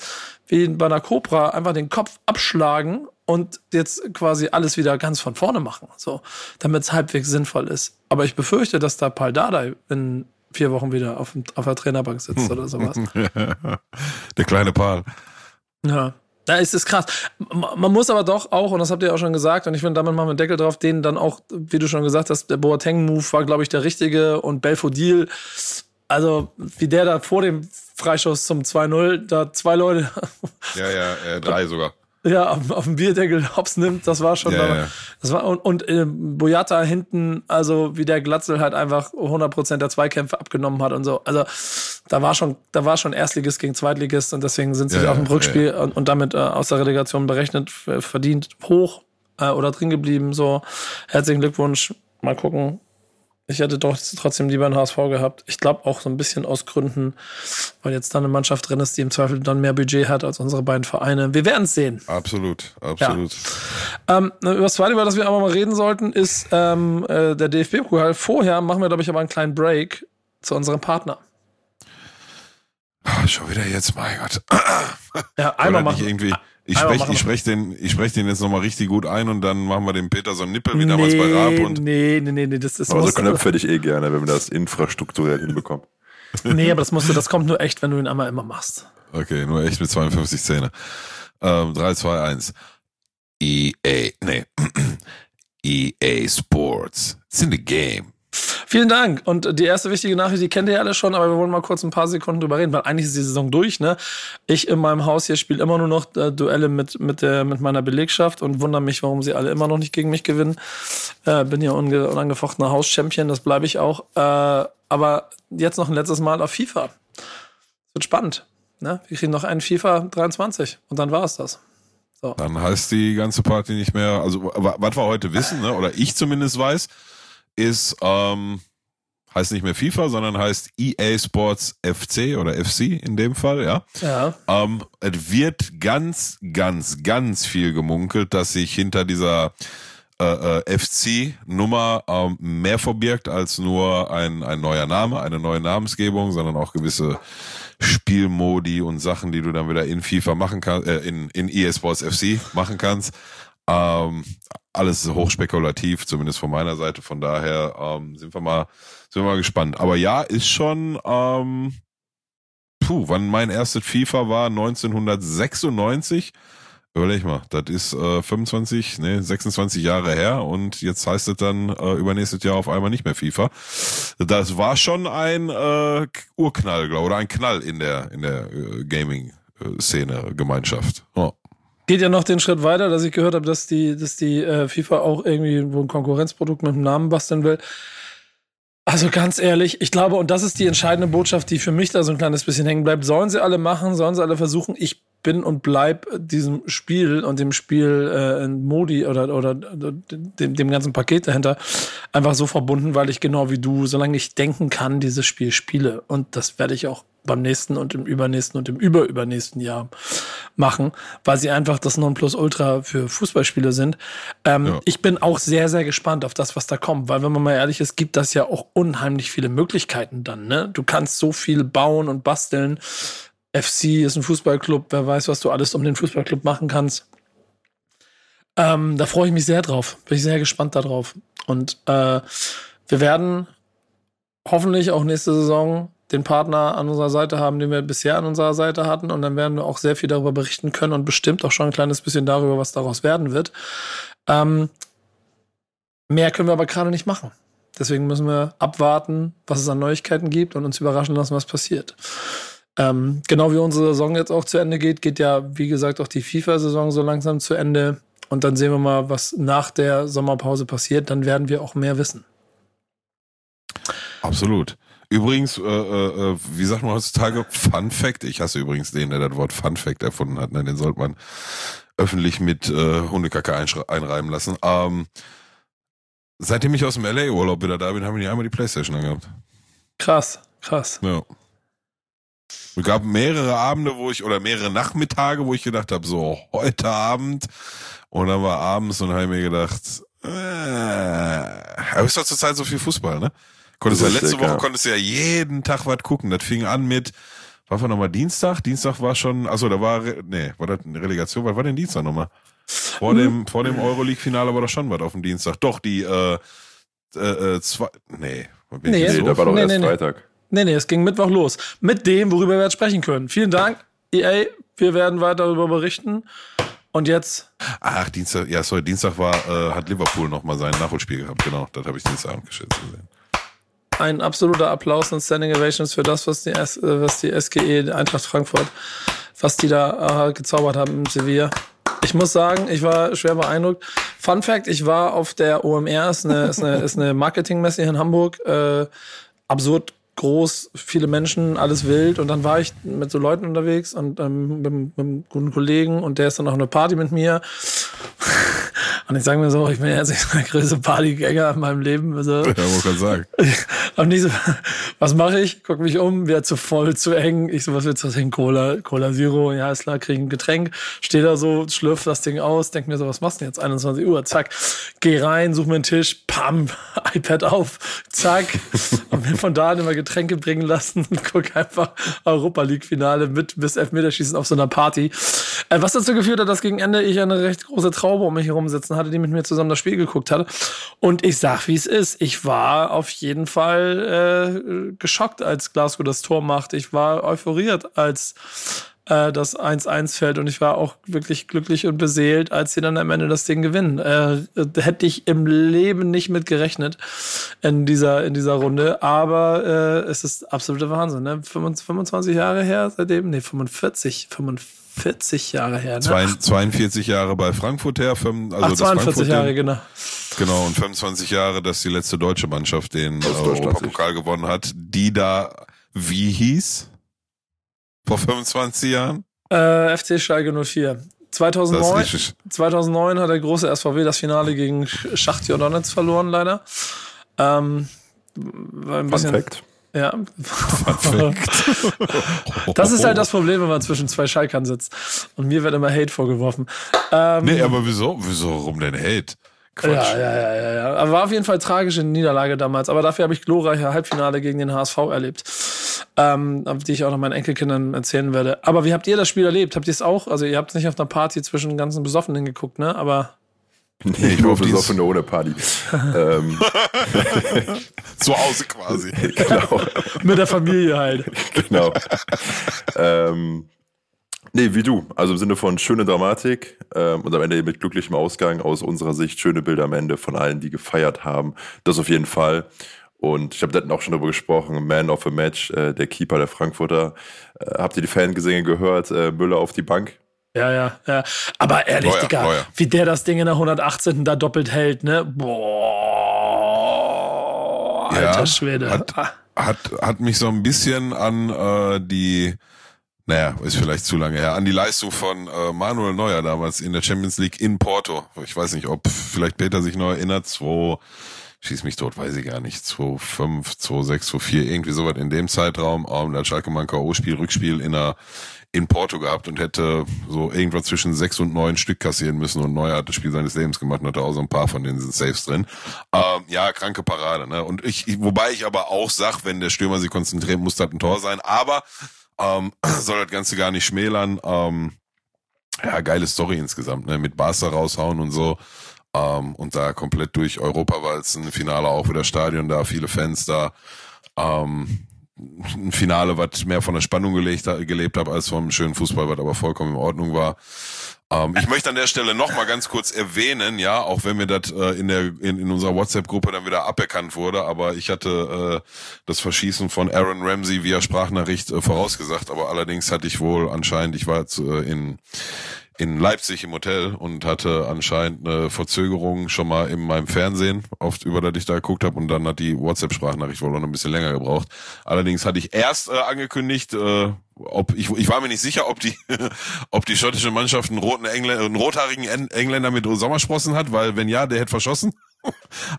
[SPEAKER 1] wie bei einer Cobra einfach den Kopf abschlagen und jetzt quasi alles wieder ganz von vorne machen, so, damit es halbwegs sinnvoll ist. Aber ich befürchte, dass da Paul Dardai in vier Wochen wieder auf, auf der Trainerbank sitzt oder sowas. [LAUGHS]
[SPEAKER 4] der kleine Paul.
[SPEAKER 1] Ja. Da ist es krass. Man muss aber doch auch, und das habt ihr auch schon gesagt, und ich finde, damit machen wir einen Deckel drauf, den dann auch, wie du schon gesagt hast, der Boateng-Move war, glaube ich, der richtige und Belfodil, also wie der da vor dem Freischuss zum 2-0, da zwei Leute. [LAUGHS]
[SPEAKER 4] Ja, ja, äh, drei sogar
[SPEAKER 1] ja, auf, auf dem Bierdeckel hops nimmt, das war schon. Ja, ja. Das war, und und äh, Boyata hinten, also wie der Glatzel halt einfach 100% der Zweikämpfe abgenommen hat und so. Also da war schon, da war schon Erstligist gegen Zweitligist und deswegen sind sie ja, auf dem Rückspiel und, und, damit äh, aus der Relegation berechnet, verdient hoch äh, oder drin geblieben. So, herzlichen Glückwunsch. Mal gucken, ich hätte doch trotzdem lieber einen HSV gehabt. Ich glaube auch so ein bisschen aus Gründen, weil jetzt dann eine Mannschaft drin ist, die im Zweifel dann mehr Budget hat als unsere beiden Vereine. Wir werden es sehen.
[SPEAKER 4] Absolut, absolut.
[SPEAKER 1] Ja. Ähm, über das zweite, über das wir aber mal reden sollten, ist ähm, äh, der DFB-Pokal. Vorher machen wir, glaube ich, aber einen kleinen Break zu unserem Partner.
[SPEAKER 4] Oh, schon wieder jetzt, mein Gott.
[SPEAKER 1] Ja, einmal machen.
[SPEAKER 4] Irgendwie ich spreche ich sprech den, ich sprech den jetzt nochmal richtig gut ein und dann machen wir dem Peter so einen Nippel wie damals nee, bei Raab. Und
[SPEAKER 1] nee, nee, nee, nee, das ist.
[SPEAKER 3] Aber so Knöpfe hätte ich eh gerne, wenn wir das infrastrukturell hinbekommen. [LAUGHS]
[SPEAKER 1] Nee, aber das musst du, das kommt nur echt, wenn du ihn einmal immer machst.
[SPEAKER 4] Okay, nur echt mit 52 Zähne. Ähm, 3, 2, 1. EA, nee. [CLEARS THROAT] EA Sports. It's in the game.
[SPEAKER 1] Vielen Dank. Und die erste wichtige Nachricht, die kennt ihr alle schon, aber wir wollen mal kurz ein paar Sekunden drüber reden, weil eigentlich ist die Saison durch. Ne? Ich in meinem Haus hier spiele immer nur noch äh, Duelle mit, mit, der, mit meiner Belegschaft und wundere mich, warum sie alle immer noch nicht gegen mich gewinnen. Äh, bin ja unge unangefochtener Hauschampion, das bleibe ich auch. Äh, aber jetzt noch ein letztes Mal auf FIFA. Das wird spannend. Ne? Wir kriegen noch einen FIFA 23 und dann war es das.
[SPEAKER 4] So. Dann heißt die ganze Party nicht mehr, also was wir heute wissen, ne? oder ich zumindest weiß, ist, ähm, heißt nicht mehr FIFA, sondern heißt EA Sports FC oder FC in dem Fall, ja.
[SPEAKER 1] Ja.
[SPEAKER 4] Ähm, es wird ganz, ganz, ganz viel gemunkelt, dass sich hinter dieser äh, äh, FC-Nummer ähm, mehr verbirgt als nur ein, ein neuer Name, eine neue Namensgebung, sondern auch gewisse Spielmodi und Sachen, die du dann wieder in FIFA machen kannst, äh, in, in EA Sports FC machen kannst. Ähm, alles hochspekulativ, zumindest von meiner Seite. Von daher ähm, sind wir mal, sind wir mal gespannt. Aber ja, ist schon, ähm, puh, wann mein erstes FIFA war, 1996. Überleg mal, das ist äh, 25, nee, 26 Jahre her und jetzt heißt es dann äh, übernächstes Jahr auf einmal nicht mehr FIFA. Das war schon ein äh, Urknall, glaube oder ein Knall in der in der äh, Gaming-Szene, Gemeinschaft. Oh
[SPEAKER 1] geht ja noch den Schritt weiter, dass ich gehört habe, dass die, dass die äh, FIFA auch irgendwie wo ein Konkurrenzprodukt mit dem Namen basteln will. Also ganz ehrlich, ich glaube, und das ist die entscheidende Botschaft, die für mich da so ein kleines bisschen hängen bleibt. Sollen sie alle machen, sollen sie alle versuchen. Ich bin und bleib diesem Spiel und dem Spiel äh, Modi oder, oder dem, dem ganzen Paket dahinter einfach so verbunden, weil ich genau wie du, solange ich denken kann, dieses Spiel spiele. Und das werde ich auch beim nächsten und im übernächsten und im überübernächsten Jahr machen, weil sie einfach das Nonplusultra für Fußballspiele sind. Ähm, ja. Ich bin auch sehr, sehr gespannt auf das, was da kommt, weil wenn man mal ehrlich ist, gibt das ja auch unheimlich viele Möglichkeiten dann. Ne? Du kannst so viel bauen und basteln. FC ist ein Fußballclub, wer weiß, was du alles um den Fußballclub machen kannst. Ähm, da freue ich mich sehr drauf, bin ich sehr gespannt darauf. Und äh, wir werden hoffentlich auch nächste Saison den Partner an unserer Seite haben, den wir bisher an unserer Seite hatten. Und dann werden wir auch sehr viel darüber berichten können und bestimmt auch schon ein kleines bisschen darüber, was daraus werden wird. Ähm, mehr können wir aber gerade nicht machen. Deswegen müssen wir abwarten, was es an Neuigkeiten gibt und uns überraschen lassen, was passiert. Ähm, genau wie unsere Saison jetzt auch zu Ende geht, geht ja, wie gesagt, auch die FIFA-Saison so langsam zu Ende. Und dann sehen wir mal, was nach der Sommerpause passiert. Dann werden wir auch mehr wissen.
[SPEAKER 4] Absolut. Übrigens, äh, äh, wie sagt man heutzutage, Fun Fact, ich hasse übrigens den, der das Wort Fun Fact erfunden hat, ne? den sollte man öffentlich mit äh, Hundekacke einreiben lassen. Ähm, seitdem ich aus dem LA-Urlaub wieder da bin, haben wir nicht einmal die Playstation angehabt.
[SPEAKER 1] Krass, krass.
[SPEAKER 4] Ja. Es gab mehrere Abende, wo ich, oder mehrere Nachmittage, wo ich gedacht habe, so, heute Abend. Und dann war abends und habe mir gedacht, äh, aber ist doch zurzeit so viel Fußball, ne? Konntest ja letzte Woche konntest du ja jeden Tag was gucken. Das fing an mit, war war nochmal Dienstag? Dienstag war schon, also da war, nee, war das eine Relegation? Was war denn Dienstag nochmal? Vor dem, vor dem Euroleague-Finale war doch schon was auf dem Dienstag. Doch, die, äh, äh, äh zwei, nee.
[SPEAKER 3] Nee, nee, da war doch nee, erst nee, Freitag.
[SPEAKER 1] Nee, nee, es ging Mittwoch los. Mit dem, worüber wir jetzt sprechen können. Vielen Dank, EA. Wir werden weiter darüber berichten. Und jetzt?
[SPEAKER 4] Ach, Dienstag, ja, sorry, Dienstag war, äh, hat Liverpool nochmal sein Nachholspiel gehabt. Genau, das habe ich Dienstagabend geschätzt gesehen
[SPEAKER 1] ein absoluter Applaus und Standing Ovations für das, was die, S äh, was die SGE, Eintracht Frankfurt, was die da äh, gezaubert haben im Sevilla. Ich muss sagen, ich war schwer beeindruckt. Fun Fact, ich war auf der OMR, ist eine, ist eine, ist eine Marketingmesse hier in Hamburg, äh, absurd groß, viele Menschen, alles wild. Und dann war ich mit so Leuten unterwegs und ähm, mit, mit einem guten Kollegen und der ist dann noch eine Party mit mir. Und ich sage mir so, ich bin jetzt nicht der größte Partygänger in meinem Leben. Also, ja,
[SPEAKER 4] wo kann sagen. [LAUGHS]
[SPEAKER 1] Nicht so, was mache ich? Guck mich um, wer zu voll, zu eng. Ich so, was willst du trinken? Cola, Cola Zero. Ja, ist klar, krieg ein Getränk. Stehe da so, schlürf das Ding aus, denk mir so, was machst du denn jetzt? 21 Uhr, zack. Geh rein, such mir einen Tisch, pam, [LAUGHS] iPad auf, zack. [LAUGHS] Und mir von da immer Getränke bringen lassen und guck einfach Europa League Finale mit bis Elfmeterschießen auf so einer Party. Äh, was dazu geführt hat, dass gegen Ende ich eine recht große Traube um mich herum sitzen hatte, die mit mir zusammen das Spiel geguckt hat. Und ich sag, wie es ist. Ich war auf jeden Fall äh, geschockt, als Glasgow das Tor macht. Ich war euphoriert, als äh, das 1-1 fällt. Und ich war auch wirklich glücklich und beseelt, als sie dann am Ende das Ding gewinnen. Äh, hätte ich im Leben nicht mit gerechnet in dieser, in dieser Runde. Aber äh, es ist absoluter Wahnsinn. Ne? 25 Jahre her seitdem? Nee, 45. 45 40 Jahre her, ne?
[SPEAKER 4] 42 Jahre bei Frankfurt her, also
[SPEAKER 1] Ach, 42 Jahre, genau.
[SPEAKER 4] Genau, und 25 Jahre, dass die letzte deutsche Mannschaft den Europapokal gewonnen hat, die da, wie hieß? Vor 25 Jahren?
[SPEAKER 1] Äh, FC Schalke 04. 2009, 2009 hat der große SVW das Finale gegen Schachtja Donetsk verloren, leider. Ähm,
[SPEAKER 3] war ein bisschen, Fact.
[SPEAKER 1] Ja. das ist halt das Problem, wenn man zwischen zwei Schalkern sitzt. Und mir wird immer Hate vorgeworfen.
[SPEAKER 4] Ähm, nee, aber wieso? Wieso? Warum denn Hate?
[SPEAKER 1] Quatsch. Ja, ja, ja, ja, ja. Aber war auf jeden Fall tragische Niederlage damals. Aber dafür habe ich glorreiche Halbfinale gegen den HSV erlebt. Ähm, die ich auch noch meinen Enkelkindern erzählen werde. Aber wie habt ihr das Spiel erlebt? Habt ihr es auch? Also ihr habt es nicht auf einer Party zwischen ganzen Besoffenen geguckt, ne? Aber
[SPEAKER 3] Nee, ich war besoffen ohne Party. [LAUGHS] ähm. [LAUGHS]
[SPEAKER 4] Zu Hause quasi.
[SPEAKER 1] genau. [LAUGHS] Mit der Familie halt.
[SPEAKER 3] genau. ähm, nee, wie du. Also im Sinne von schöne Dramatik ähm, und am Ende mit glücklichem Ausgang aus unserer Sicht. Schöne Bilder am Ende von allen, die gefeiert haben. Das auf jeden Fall. Und ich habe da auch schon darüber gesprochen, Man of a Match, äh, der Keeper der Frankfurter. Äh, habt ihr die Fangesänge gehört? Äh, Müller auf die Bank?
[SPEAKER 1] Ja, ja, ja. Aber ehrlich, Neuer, Digga, Neuer. wie der das Ding in der 118. da doppelt hält, ne? Boah, alter ja, Schwede.
[SPEAKER 4] Hat, hat, hat mich so ein bisschen an äh, die, naja, ist vielleicht zu lange her, an die Leistung von äh, Manuel Neuer damals in der Champions League in Porto. Ich weiß nicht, ob vielleicht Peter sich noch erinnert, 2, schieß mich tot, weiß ich gar nicht, 2-5, 2-6, 2-4, irgendwie sowas in dem Zeitraum. Um, dann Schalke mal ein K.O.-Spiel, Rückspiel in der in Porto gehabt und hätte so irgendwas zwischen sechs und neun Stück kassieren müssen und Neuer hat das Spiel seines Lebens gemacht und hatte auch so ein paar von den Saves drin. Ähm, ja, kranke Parade, ne? Und ich, wobei ich aber auch sag, wenn der Stürmer sich konzentriert, muss das ein Tor sein, aber ähm, [CLEARS THROAT] soll das Ganze gar nicht schmälern. Ähm, ja, geile Story insgesamt, ne? Mit Barca raushauen und so. Ähm, und da komplett durch Europa walzen, Finale auch wieder Stadion da, viele Fans da. Ähm, ein Finale, was mehr von der Spannung gelegt, gelebt habe als vom schönen Fußball, was aber vollkommen in Ordnung war. Ähm, ich möchte an der Stelle noch mal ganz kurz erwähnen, ja, auch wenn mir das äh, in der in, in unserer WhatsApp-Gruppe dann wieder aberkannt wurde, aber ich hatte äh, das Verschießen von Aaron Ramsey via Sprachnachricht äh, vorausgesagt, aber allerdings hatte ich wohl anscheinend, ich war jetzt, äh, in in Leipzig im Hotel und hatte anscheinend eine Verzögerung schon mal in meinem Fernsehen, oft über das ich da geguckt habe und dann hat die WhatsApp-Sprachnachricht wohl noch ein bisschen länger gebraucht. Allerdings hatte ich erst äh, angekündigt, äh, ob ich, ich war mir nicht sicher, ob die, [LAUGHS] ob die schottische Mannschaft einen roten Engländer, einen rothaarigen Engländer mit Sommersprossen hat, weil wenn ja, der hätte verschossen.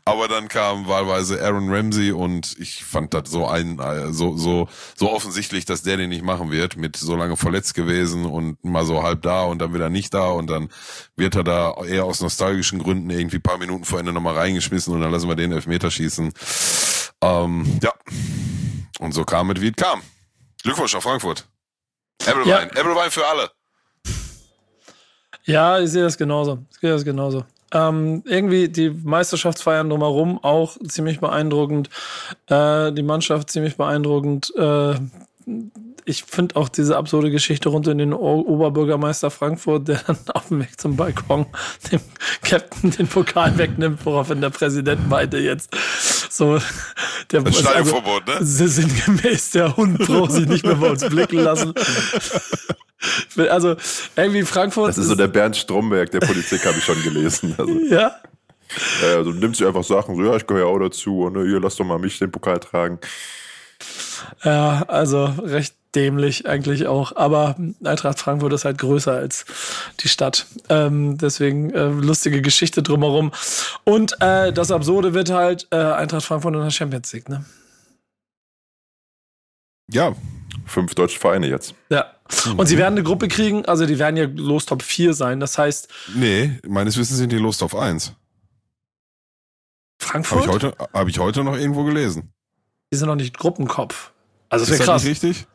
[SPEAKER 4] Aber dann kam wahlweise Aaron Ramsey und ich fand das so ein, so, so, so offensichtlich, dass der den nicht machen wird, mit so lange verletzt gewesen und mal so halb da und dann wieder nicht da und dann wird er da eher aus nostalgischen Gründen irgendwie paar Minuten vor Ende nochmal reingeschmissen und dann lassen wir den Elfmeter schießen. Ähm, ja. Und so kam es, wie es kam. Glückwunsch nach Frankfurt. Applewein. Ja. Applewein für alle.
[SPEAKER 1] Ja, ich sehe das genauso. Ich sehe das genauso. Ähm, irgendwie die Meisterschaftsfeiern drumherum auch ziemlich beeindruckend. Äh, die Mannschaft ziemlich beeindruckend. Äh, ich finde auch diese absurde Geschichte rund um den o Oberbürgermeister Frankfurt, der dann auf dem Weg zum Balkon [LAUGHS] dem Captain den Pokal wegnimmt, woraufhin der Präsident meinte jetzt so, der
[SPEAKER 4] das Stadionverbot, also,
[SPEAKER 1] ne? Sinngemäß, der Hund braucht sich nicht mehr bei uns blicken lassen. [LAUGHS] Also irgendwie Frankfurt.
[SPEAKER 3] Das ist so der Bernd Stromberg der Politik, habe ich schon gelesen. [LAUGHS] Also.
[SPEAKER 1] Ja.
[SPEAKER 3] Also nimmt sich einfach Sachen, so ja, ich gehöre ja auch dazu und ne, ihr lasst doch mal mich den Pokal tragen.
[SPEAKER 1] Ja, also recht dämlich eigentlich auch. Aber Eintracht Frankfurt ist halt größer als die Stadt. Ähm, deswegen äh, lustige Geschichte drumherum. Und äh, das Absurde wird halt äh, Eintracht Frankfurt in der Champions League, ne?
[SPEAKER 3] Ja, fünf deutsche Vereine jetzt.
[SPEAKER 1] Ja. Und sie werden eine Gruppe kriegen, also die werden ja los Top 4 sein. Das heißt.
[SPEAKER 4] Nee, meines Wissens sind die los Top 1.
[SPEAKER 1] Frankfurt?
[SPEAKER 4] Habe ich, heute, hab ich heute noch irgendwo gelesen.
[SPEAKER 1] Die sind noch nicht Gruppenkopf. Also das wäre krass.
[SPEAKER 4] Nicht richtig?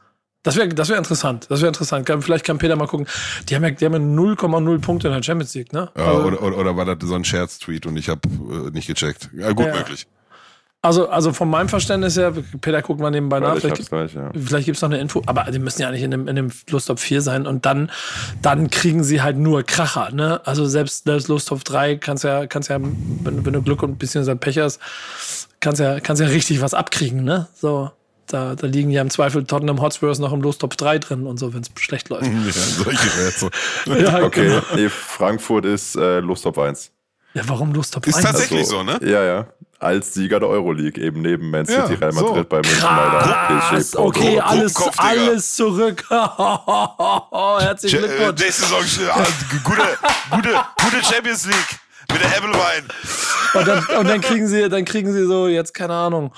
[SPEAKER 1] Das wäre das wär interessant. Das wäre interessant. Vielleicht kann Peter mal gucken. Die haben ja, die haben ja 0,0 Punkte in der Champions League, ne?
[SPEAKER 4] Ja, also, oder, oder, oder, war das so ein Scherztweet und ich habe äh, nicht gecheckt? Ja, gut ja. möglich.
[SPEAKER 1] Also, also von meinem Verständnis her, Peter, guck mal nebenbei nach.
[SPEAKER 3] Vielleicht, gleich, ja.
[SPEAKER 1] vielleicht gibt es noch eine Info, aber die müssen ja nicht in dem, in dem Lostop 4 sein und dann, dann kriegen sie halt nur Kracher, ne? Also selbst das Lostop 3 kannst ja, kannst ja, wenn, wenn du Glück und ein bisschen Pech hast, kannst ja, kannst ja richtig was abkriegen, ne? So. Da, da liegen ja im Zweifel Tottenham Hotspurs noch im Lostop 3 drin und so, wenn es schlecht läuft. [LAUGHS]
[SPEAKER 4] Ja, solche Rätsel.
[SPEAKER 3] ja, okay, genau. nee, Frankfurt ist äh, Lostop 1.
[SPEAKER 1] Ja, warum Lostop
[SPEAKER 4] 1? Ist tatsächlich also, so, ne?
[SPEAKER 3] Ja, ja als Sieger der Euroleague, eben neben Man City, ja, Real Madrid so. bei München. Krass,
[SPEAKER 1] okay, alles, alles zurück. [LAUGHS] Herzlichen äh, Glückwunsch.
[SPEAKER 4] Nächste Saison, äh, gute, gute, gute Champions League mit der Applewein.
[SPEAKER 1] Und dann, und dann kriegen sie, dann kriegen sie so jetzt keine Ahnung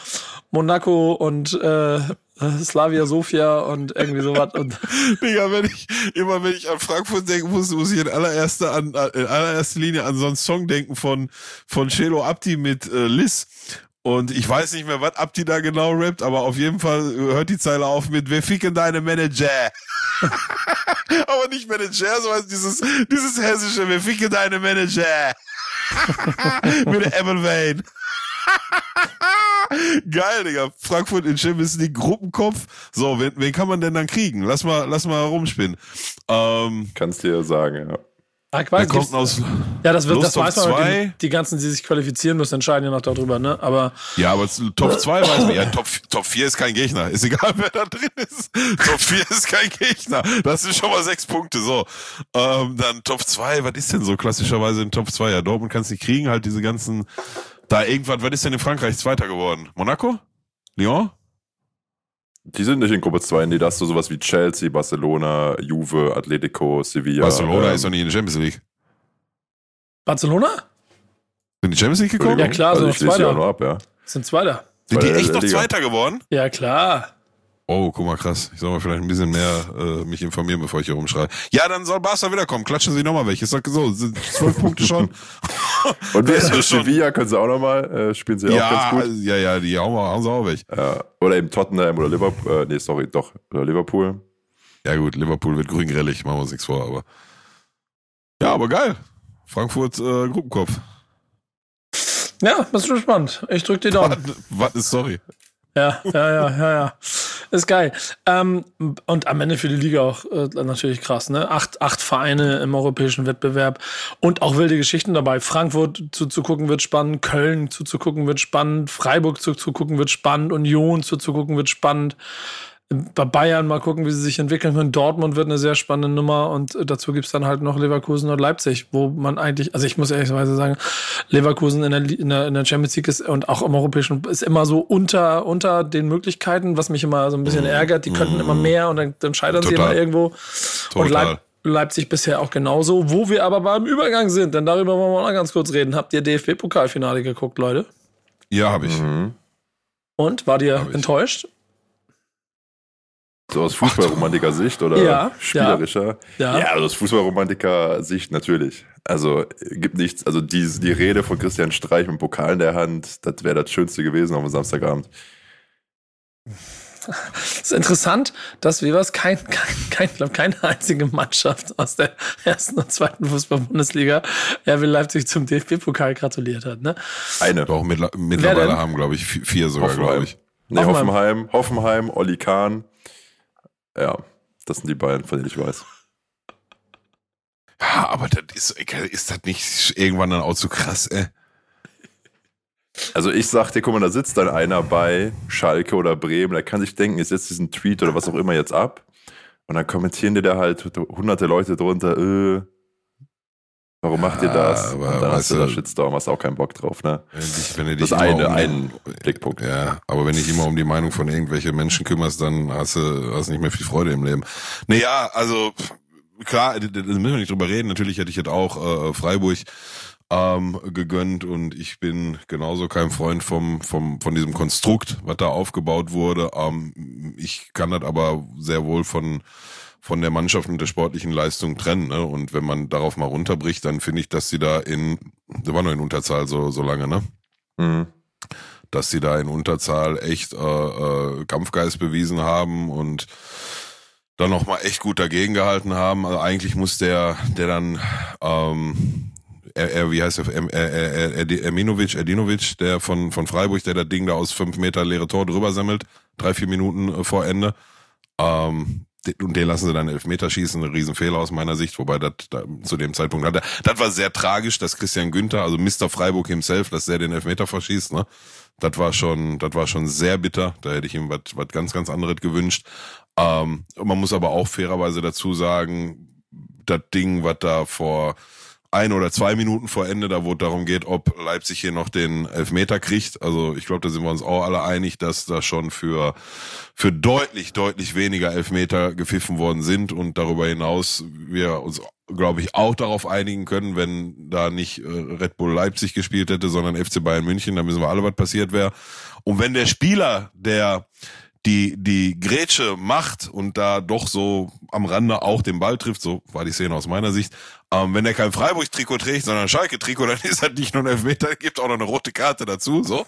[SPEAKER 1] Monaco und äh, [LAUGHS] Slavia Sofia und irgendwie sowas. Und [LAUGHS]
[SPEAKER 4] Digga, wenn ich, immer wenn ich an Frankfurt denken muss, muss ich in allererster, an, in allererster Linie an so einen Song denken von, von Celo Abdi mit äh, Liz. Und ich weiß nicht mehr, was Abdi da genau rappt, aber auf jeden Fall hört die Zeile auf mit Wer ficken deine Manager? [LAUGHS] aber nicht Manager, sondern dieses, dieses hessische Wer ficken deine Manager? mit Evan Wayne. Geil, Digga. Frankfurt in Champions League Gruppenkopf. So, wen, wen kann man denn dann kriegen? Lass mal, lass mal rumspinnen. Ähm,
[SPEAKER 3] Kannst dir ja sagen, ja.
[SPEAKER 1] Ah, weiß,
[SPEAKER 4] kommt aus
[SPEAKER 1] ja, das wird, das weiß man. Die, die, ganzen, die sich qualifizieren müssen, entscheiden ja noch darüber, ne? Aber.
[SPEAKER 4] Ja, aber Top 2 weiß man. Ja, Top, Top 4 ist kein Gegner. Ist egal, [LAUGHS] wer da drin ist. Top 4 ist kein Gegner. Das sind schon mal sechs Punkte, so. Ähm, dann Top 2, was ist denn so klassischerweise in Top 2? Ja, Dortmund kannst nicht kriegen, halt diese ganzen da irgendwann, was ist denn in Frankreich Zweiter geworden? Monaco? Lyon?
[SPEAKER 3] Die sind nicht in Gruppe 2, nee, da hast du sowas wie Chelsea, Barcelona, Juve, Atletico, Sevilla.
[SPEAKER 4] Barcelona ähm, ist doch nicht in der Champions League.
[SPEAKER 1] Barcelona?
[SPEAKER 4] Sind die Champions League gekommen?
[SPEAKER 1] Ja klar,
[SPEAKER 3] also
[SPEAKER 1] sind noch Zweiter.
[SPEAKER 3] Noch ab, ja.
[SPEAKER 1] Sind Zweiter.
[SPEAKER 4] Sind die echt noch Zweiter geworden?
[SPEAKER 1] Ja klar.
[SPEAKER 4] Oh, guck mal, krass. Ich soll mal vielleicht ein bisschen mehr äh, mich informieren, bevor ich hier rumschreie. Ja, dann soll Barca wiederkommen. Klatschen Sie nochmal welche. Ich sag so, sind zwölf Punkte schon. [LAUGHS] [LAUGHS]
[SPEAKER 3] Und wer ist Sevilla können sie auch nochmal, äh, spielen sie
[SPEAKER 4] ja,
[SPEAKER 3] auch ganz gut.
[SPEAKER 4] Ja, ja, die hauen sie auch weg.
[SPEAKER 3] Ja, oder eben Tottenham oder Liverpool. Äh, nee, sorry, doch, oder Liverpool.
[SPEAKER 4] Ja gut, Liverpool wird grün-grellig, machen wir uns nichts vor, aber. Ja, aber geil. Frankfurt äh, Gruppenkopf.
[SPEAKER 1] Ja, das ist spannend. Ich drück dir Daumen. [LAUGHS]
[SPEAKER 4] Was sorry?
[SPEAKER 1] Ja, ja, ja, ja, ja. Ist geil. Ähm, und am Ende für die Liga auch äh, natürlich krass, ne? Acht, acht Vereine im europäischen Wettbewerb und auch wilde Geschichten dabei. Frankfurt zuzugucken wird spannend, Köln zuzugucken wird spannend, Freiburg zuzugucken wird spannend, Union zuzugucken wird spannend. Bei Bayern mal gucken, wie sie sich entwickeln können. Dortmund wird eine sehr spannende Nummer und dazu gibt's dann halt noch Leverkusen und Leipzig, wo man eigentlich, also ich muss ehrlicherweise sagen, Leverkusen in der, in der, in der Champions League ist und auch im Europäischen ist immer so unter, unter den Möglichkeiten, was mich immer so ein bisschen mhm. ärgert. Die könnten mhm. immer mehr und dann, dann scheitern Total. sie immer irgendwo. Total. Und Leip Leipzig bisher auch genauso, wo wir aber beim Übergang sind, denn darüber wollen wir auch noch ganz kurz reden. Habt ihr DFB-Pokalfinale geguckt, Leute?
[SPEAKER 4] Ja, habe ich. Mhm.
[SPEAKER 1] Und war dir enttäuscht?
[SPEAKER 3] So aus Fußballromantiker Sicht oder
[SPEAKER 1] ja,
[SPEAKER 3] spielerischer?
[SPEAKER 1] Ja,
[SPEAKER 3] ja. ja also aus Fußballromantiker Sicht natürlich. Also gibt nichts, also die, die Rede von Christian Streich mit dem Pokal in der Hand, das wäre das Schönste gewesen am Samstagabend.
[SPEAKER 1] Es [LAUGHS] ist interessant, dass wir was kein, kein, kein, glaub, keine einzige Mannschaft aus der ersten und zweiten Fußball-Bundesliga RB Leipzig zum DFB-Pokal gratuliert hat. Ne?
[SPEAKER 3] Eine.
[SPEAKER 4] Doch, mittlerweile haben, glaube ich, vier sogar, glaube ich.
[SPEAKER 3] Nee, Hoffenheim, Hoffenheim, Olli Kahn, ja, das sind die beiden, von denen ich weiß.
[SPEAKER 4] Ja, aber das ist, ist das nicht irgendwann dann auch zu krass, ey?
[SPEAKER 3] Also ich sag dir, guck mal, da sitzt dann einer bei Schalke oder Bremen, der kann sich denken, ist jetzt diesen Tweet oder was auch immer jetzt ab. Und dann kommentieren dir da halt hunderte Leute drunter, äh, Warum macht ihr das?
[SPEAKER 4] Aber,
[SPEAKER 3] und dann hast du da Shitstorm, hast auch keinen Bock drauf, ne?
[SPEAKER 4] Wenn dich, wenn du
[SPEAKER 3] dich das eine, um, ein Blickpunkt.
[SPEAKER 4] Ja, aber wenn dich immer um die Meinung von irgendwelchen Menschen kümmerst, dann hast du hast nicht mehr viel Freude im Leben. Naja, also klar, da müssen wir nicht drüber reden. Natürlich hätte ich jetzt auch äh, Freiburg ähm, gegönnt und ich bin genauso kein Freund vom, vom, von diesem Konstrukt, was da aufgebaut wurde. Ähm, ich kann das aber sehr wohl von von der Mannschaft und der sportlichen Leistung trennen. Ne? Und wenn man darauf mal runterbricht, dann finde ich, dass sie da in, da war nur in Unterzahl so, so lange, ne? Mhm. Dass sie da in Unterzahl echt äh, äh, Kampfgeist bewiesen haben und dann nochmal echt gut dagegen gehalten haben. Also eigentlich muss der, der dann, ähm, er, er, wie heißt er, er, er, er, Erminovic, Erdinovic, der von, von Freiburg, der das Ding da aus fünf Meter leere Tor drüber sammelt, drei, vier Minuten äh, vor Ende. Ähm, und den lassen sie dann Elfmeter schießen, ein Riesenfehler aus meiner Sicht, wobei das da, zu dem Zeitpunkt hatte. Das war sehr tragisch, dass Christian Günther, also Mr. Freiburg himself, dass der den Elfmeter verschießt, ne? Das war schon, das war schon sehr bitter. Da hätte ich ihm was, was ganz, ganz anderes gewünscht. Ähm, man muss aber auch fairerweise dazu sagen, das Ding, was da vor ein oder zwei Minuten vor Ende, da wo es darum geht, ob Leipzig hier noch den Elfmeter kriegt. Also ich glaube, da sind wir uns auch alle einig, dass da schon für, für deutlich, deutlich weniger Elfmeter gepfiffen worden sind und darüber hinaus wir uns, glaube ich, auch darauf einigen können, wenn da nicht äh, Red Bull Leipzig gespielt hätte, sondern FC Bayern München, dann wissen wir alle, was passiert wäre. Und wenn der Spieler, der die, die Grätsche macht und da doch so am Rande auch den Ball trifft, so war die Szene aus meiner Sicht. Ähm, wenn er kein Freiburg-Trikot trägt, sondern Schalke-Trikot, dann [LAUGHS] ist er nicht nur ein Elfmeter, gibt auch noch eine rote Karte dazu, so.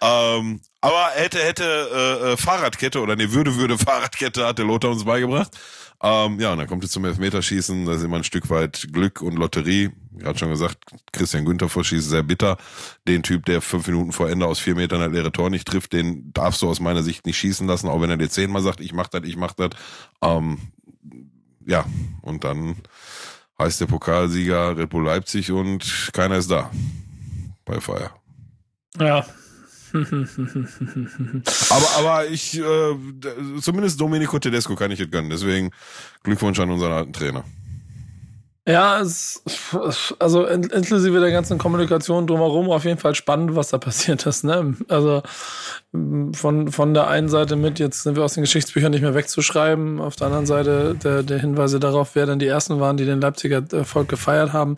[SPEAKER 4] Ähm, aber hätte, hätte äh, äh, Fahrradkette oder ne, würde, würde Fahrradkette, hat der Lothar uns beigebracht. Ähm, ja, und dann kommt es zum Elfmeterschießen, da ist immer ein Stück weit Glück und Lotterie. Gerade schon gesagt, Christian Günther verschießt sehr bitter. Den Typ, der fünf Minuten vor Ende aus vier Metern das leere Tor nicht trifft, den darfst du aus meiner Sicht nicht schießen lassen, auch wenn er dir zehnmal sagt, ich mach das, ich mach das. Ähm, ja, und dann heißt der Pokalsieger Red Bull Leipzig und keiner ist da bei Feier.
[SPEAKER 1] Ja,
[SPEAKER 4] aber, aber ich, äh, zumindest Domenico Tedesco kann ich jetzt gönnen. Deswegen Glückwunsch an unseren alten Trainer.
[SPEAKER 1] Ja, es, also in, inklusive der ganzen Kommunikation drumherum auf jeden Fall spannend, was da passiert ist. Ne? Also von, von der einen Seite mit, jetzt sind wir aus den Geschichtsbüchern nicht mehr wegzuschreiben, auf der anderen Seite der, der Hinweise darauf, wer denn die Ersten waren, die den Leipziger Erfolg gefeiert haben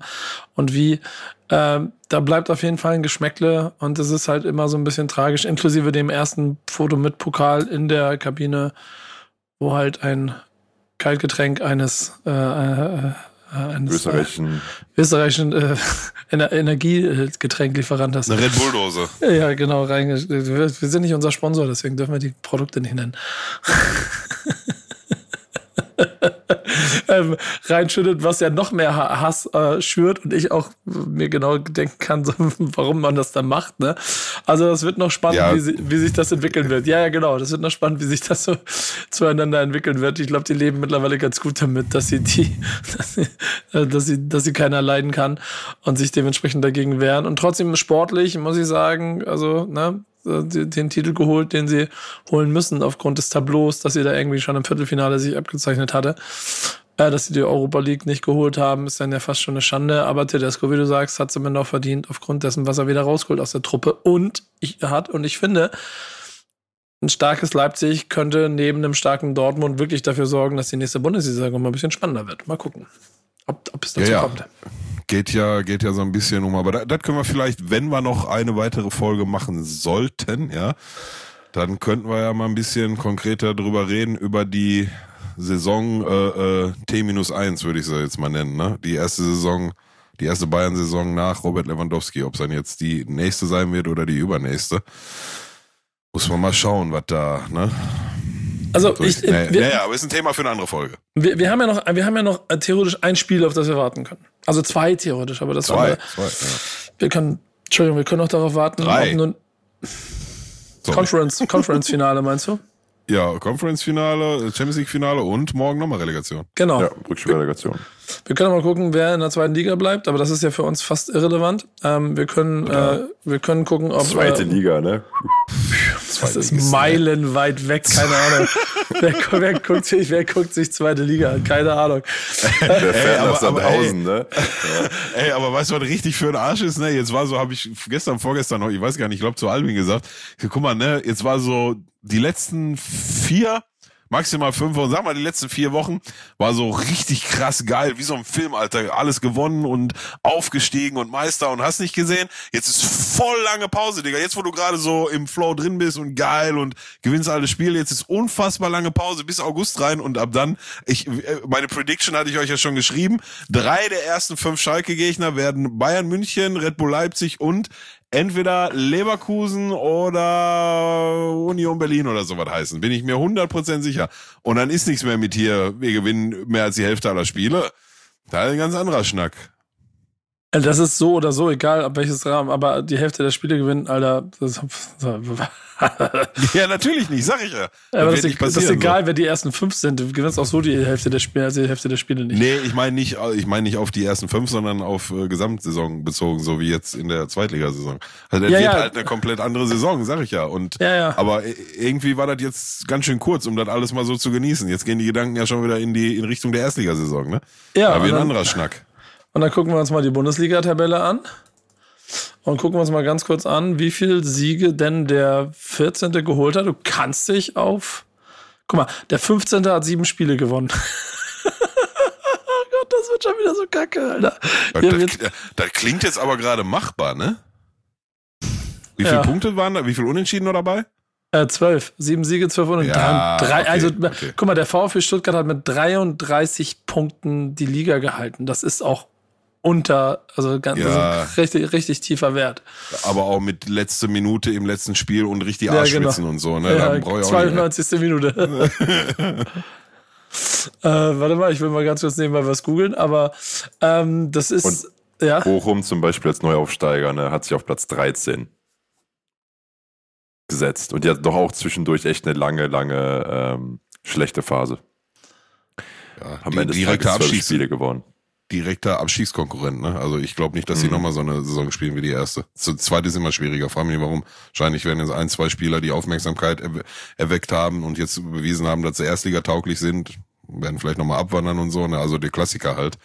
[SPEAKER 1] und wie. Äh, da bleibt auf jeden Fall ein Geschmäckle und es ist halt immer so ein bisschen tragisch, inklusive dem ersten Foto mit Pokal in der Kabine, wo halt ein Kaltgetränk eines äh, äh, eines
[SPEAKER 3] österreichischen,
[SPEAKER 1] äh, österreichischen [LAUGHS] äh, Ener Energiegetränklieferant hast.
[SPEAKER 4] Eine Red Bull-Dose.
[SPEAKER 1] Ja, genau. Wir sind nicht unser Sponsor, deswegen dürfen wir die Produkte nicht nennen. [LAUGHS] [LAUGHS] ähm, reinschüttet, was ja noch mehr Hass äh, schürt und ich auch mir genau denken kann, so, [LAUGHS] warum man das dann macht. Ne? Also das wird noch spannend, ja. wie, wie, sich das entwickeln wird. Ja, ja, genau. Das wird noch spannend, wie sich das so [LAUGHS] zueinander entwickeln wird. Ich glaube, die leben mittlerweile ganz gut damit, dass sie die, dass sie, äh, dass sie, dass sie keiner leiden kann und sich dementsprechend dagegen wehren. Und trotzdem sportlich muss ich sagen, also ne, äh, den Titel geholt, den sie holen müssen aufgrund des Tableaus, dass sie da irgendwie schon im Viertelfinale sich abgezeichnet hatte. Äh, dass sie die Europa League nicht geholt haben, ist dann ja fast schon eine Schande. Aber Tedesco, wie du sagst, hat es immer noch verdient aufgrund dessen, was er wieder rausholt aus der Truppe. Und ich hat und ich finde, ein starkes Leipzig könnte neben einem starken Dortmund wirklich dafür sorgen, dass die nächste Bundesliga mal ein bisschen spannender wird. Mal gucken, ob, ob es dazu ja, ja. kommt.
[SPEAKER 4] Geht ja, geht ja so ein bisschen um, aber das, das können wir vielleicht, wenn wir noch eine weitere Folge machen sollten, ja, dann könnten wir ja mal ein bisschen konkreter drüber reden, über die Saison äh, äh, T-1, würde ich sie jetzt mal nennen, ne? Die erste Saison, die erste Bayern-Saison nach Robert Lewandowski, ob es dann jetzt die nächste sein wird oder die übernächste. Muss man mal schauen, was da, ne?
[SPEAKER 1] Also ich,
[SPEAKER 4] ich nee, wir, nee, aber ist ein Thema für eine andere Folge.
[SPEAKER 1] Wir, wir haben ja noch, wir haben ja noch theoretisch ein Spiel, auf das wir warten können. Also zwei theoretisch, aber das
[SPEAKER 4] zwei,
[SPEAKER 1] wir,
[SPEAKER 4] zwei ja.
[SPEAKER 1] wir können, Entschuldigung, wir können auch darauf warten.
[SPEAKER 4] Drei.
[SPEAKER 1] Nun, Conference, Conference Finale meinst du?
[SPEAKER 4] Ja, Conference-Finale, Champions League-Finale und morgen nochmal Relegation.
[SPEAKER 1] Genau.
[SPEAKER 3] Ja, Rückspielrelegation.
[SPEAKER 1] Wir können mal gucken, wer in der zweiten Liga bleibt, aber das ist ja für uns fast irrelevant. Ähm, wir können, äh, wir können gucken, ob.
[SPEAKER 3] Zweite äh, Liga, ne?
[SPEAKER 1] Das ist meilenweit weg, keine Ahnung. [LAUGHS] wer, wer, guckt sich, wer guckt sich zweite Liga an? Keine Ahnung.
[SPEAKER 3] Der fährt nach Sandhausen, ne?
[SPEAKER 4] Ja. [LAUGHS] Ey, aber weißt du, was richtig für ein Arsch ist, ne? Jetzt war so, habe ich gestern, vorgestern noch, ich weiß gar nicht, ich glaube zu Albin gesagt, guck mal, ne, jetzt war so die letzten vier maximal fünf Wochen, sag mal, die letzten vier Wochen war so richtig krass geil, wie so ein Film, Alter. Alles gewonnen und aufgestiegen und Meister und hast nicht gesehen. Jetzt ist voll lange Pause, Digga. Jetzt, wo du gerade so im Flow drin bist und geil und gewinnst alle Spiele, jetzt ist unfassbar lange Pause bis August rein und ab dann, ich, äh, meine Prediction hatte ich euch ja schon geschrieben. Drei der ersten fünf Schalke-Gegner werden Bayern München, Red Bull Leipzig und entweder Leverkusen oder Union Berlin oder sowas heißen. Bin ich mir 100% sicher. Und dann ist nichts mehr mit hier, wir gewinnen mehr als die Hälfte aller Spiele. Da ist ein ganz anderer Schnack.
[SPEAKER 1] Also das ist so oder so, egal ab welches Rahmen, aber die Hälfte der Spiele gewinnen, Alter. Das, [LAUGHS]
[SPEAKER 4] ja, natürlich nicht, sag ich ja.
[SPEAKER 1] Aber das, ist, das ist egal, so. wer die ersten fünf sind. Du gewinnst auch so die Hälfte der Spiele, also die Hälfte der Spiele nicht.
[SPEAKER 4] Nee, ich meine nicht, ich meine nicht auf die ersten fünf, sondern auf äh, Gesamtsaison bezogen, so wie jetzt in der Zweitligasaison. Also das ja, wird ja. halt eine komplett andere Saison, sag ich ja. Und
[SPEAKER 1] ja, ja.
[SPEAKER 4] aber irgendwie war das jetzt ganz schön kurz, um das alles mal so zu genießen. Jetzt gehen die Gedanken ja schon wieder in die in Richtung der Erstligasaison, ne?
[SPEAKER 1] Ja.
[SPEAKER 4] Da wird ein anderer Schnack.
[SPEAKER 1] Und dann gucken wir uns mal die Bundesliga-Tabelle an. Und gucken wir uns mal ganz kurz an, wie viele Siege denn der 14. geholt hat. Du kannst dich auf. Guck mal, der 15. hat sieben Spiele gewonnen. [LAUGHS] oh Gott, das wird schon wieder so kacke, Alter.
[SPEAKER 4] Das, das, klingt jetzt aber gerade machbar, ne? Wie viele ja. Punkte waren da? Wie viele Unentschieden noch dabei?
[SPEAKER 1] Äh, zwölf. Sieben Siege, zwölf Unentschieden.
[SPEAKER 4] Ja, drei, okay,
[SPEAKER 1] also, okay. guck mal, der VfB Stuttgart hat mit 33 Punkten die Liga gehalten. Das ist auch unter, also ganz ja. richtig, richtig tiefer Wert.
[SPEAKER 4] Aber auch mit letzte Minute im letzten Spiel und richtig ja, genau. und so, ne?
[SPEAKER 1] Ja, 92. Minute. [LAUGHS] äh, warte mal, ich will mal ganz kurz nebenbei was googeln, aber ähm, das ist. Und ja.
[SPEAKER 3] Bochum zum Beispiel als Neuaufsteiger, ne, hat sich auf Platz 13 gesetzt. Und die hat doch auch zwischendurch echt eine lange, lange ähm, schlechte Phase.
[SPEAKER 4] Ja, Am Ende
[SPEAKER 3] direkte Abschiedsspiele gewonnen
[SPEAKER 4] direkter Abstiegskonkurrent. Ne? Also ich glaube nicht, dass sie mhm. nochmal so eine Saison spielen wie die erste. Zu zweite ist immer schwieriger. Frag mich nicht warum. Wahrscheinlich werden jetzt ein, zwei Spieler, die Aufmerksamkeit erwe erweckt haben und jetzt bewiesen haben, dass sie Erstliga tauglich sind, werden vielleicht nochmal abwandern und so. Ne? Also der Klassiker halt.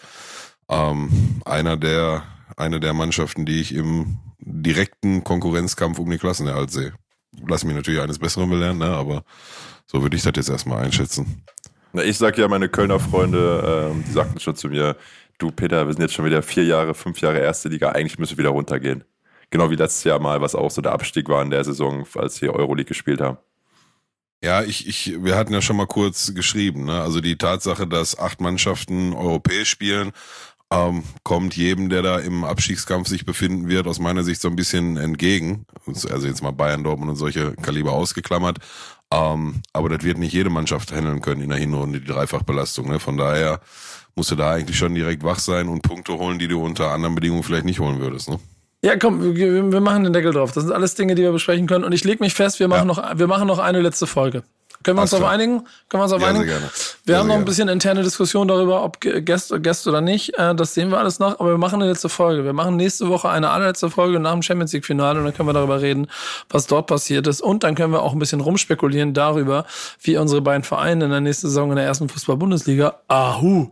[SPEAKER 4] Ähm, einer der, eine der Mannschaften, die ich im direkten Konkurrenzkampf um die Klassenerhalt sehe. Lass mich natürlich eines Besseren belehren, ne? aber so würde ich das jetzt erstmal einschätzen.
[SPEAKER 3] Na, ich sag ja, meine Kölner Freunde, ähm, die sagten schon zu mir, du Peter, wir sind jetzt schon wieder vier Jahre, fünf Jahre erste Liga, eigentlich müssen wir wieder runtergehen. Genau wie letztes Jahr mal, was auch so der Abstieg war in der Saison, als wir Euroleague gespielt haben.
[SPEAKER 4] Ja, ich, ich, wir hatten ja schon mal kurz geschrieben, ne? Also die Tatsache, dass acht Mannschaften europäisch spielen, ähm, kommt jedem, der da im Abstiegskampf sich befinden wird, aus meiner Sicht so ein bisschen entgegen. Also jetzt mal Bayern, Dortmund und solche Kaliber ausgeklammert. Ähm, aber das wird nicht jede Mannschaft handeln können in der Hinrunde, die Dreifachbelastung. Ne? Von daher musst du da eigentlich schon direkt wach sein und Punkte holen, die du unter anderen Bedingungen vielleicht nicht holen würdest. Ne?
[SPEAKER 1] Ja, komm, wir, machen den Deckel drauf. Das sind alles Dinge, die wir besprechen können. Und ich lege mich fest, wir machen, ja. noch, wir machen noch eine letzte Folge. Können wir uns darauf einigen? Können wir uns darauf ja, einigen? Wir sehr haben noch ein bisschen interne Diskussion darüber, ob Gäste, Gäste oder nicht. Äh, das sehen wir alles noch. Aber wir machen eine letzte Folge. Wir machen nächste Woche eine allerletzte Folge nach dem Champions League Finale und dann können wir darüber reden, was dort passiert ist. Und dann können wir auch ein bisschen rumspekulieren darüber, wie unsere beiden Vereine in der nächsten Saison in der ersten Fußball-Bundesliga, ahu,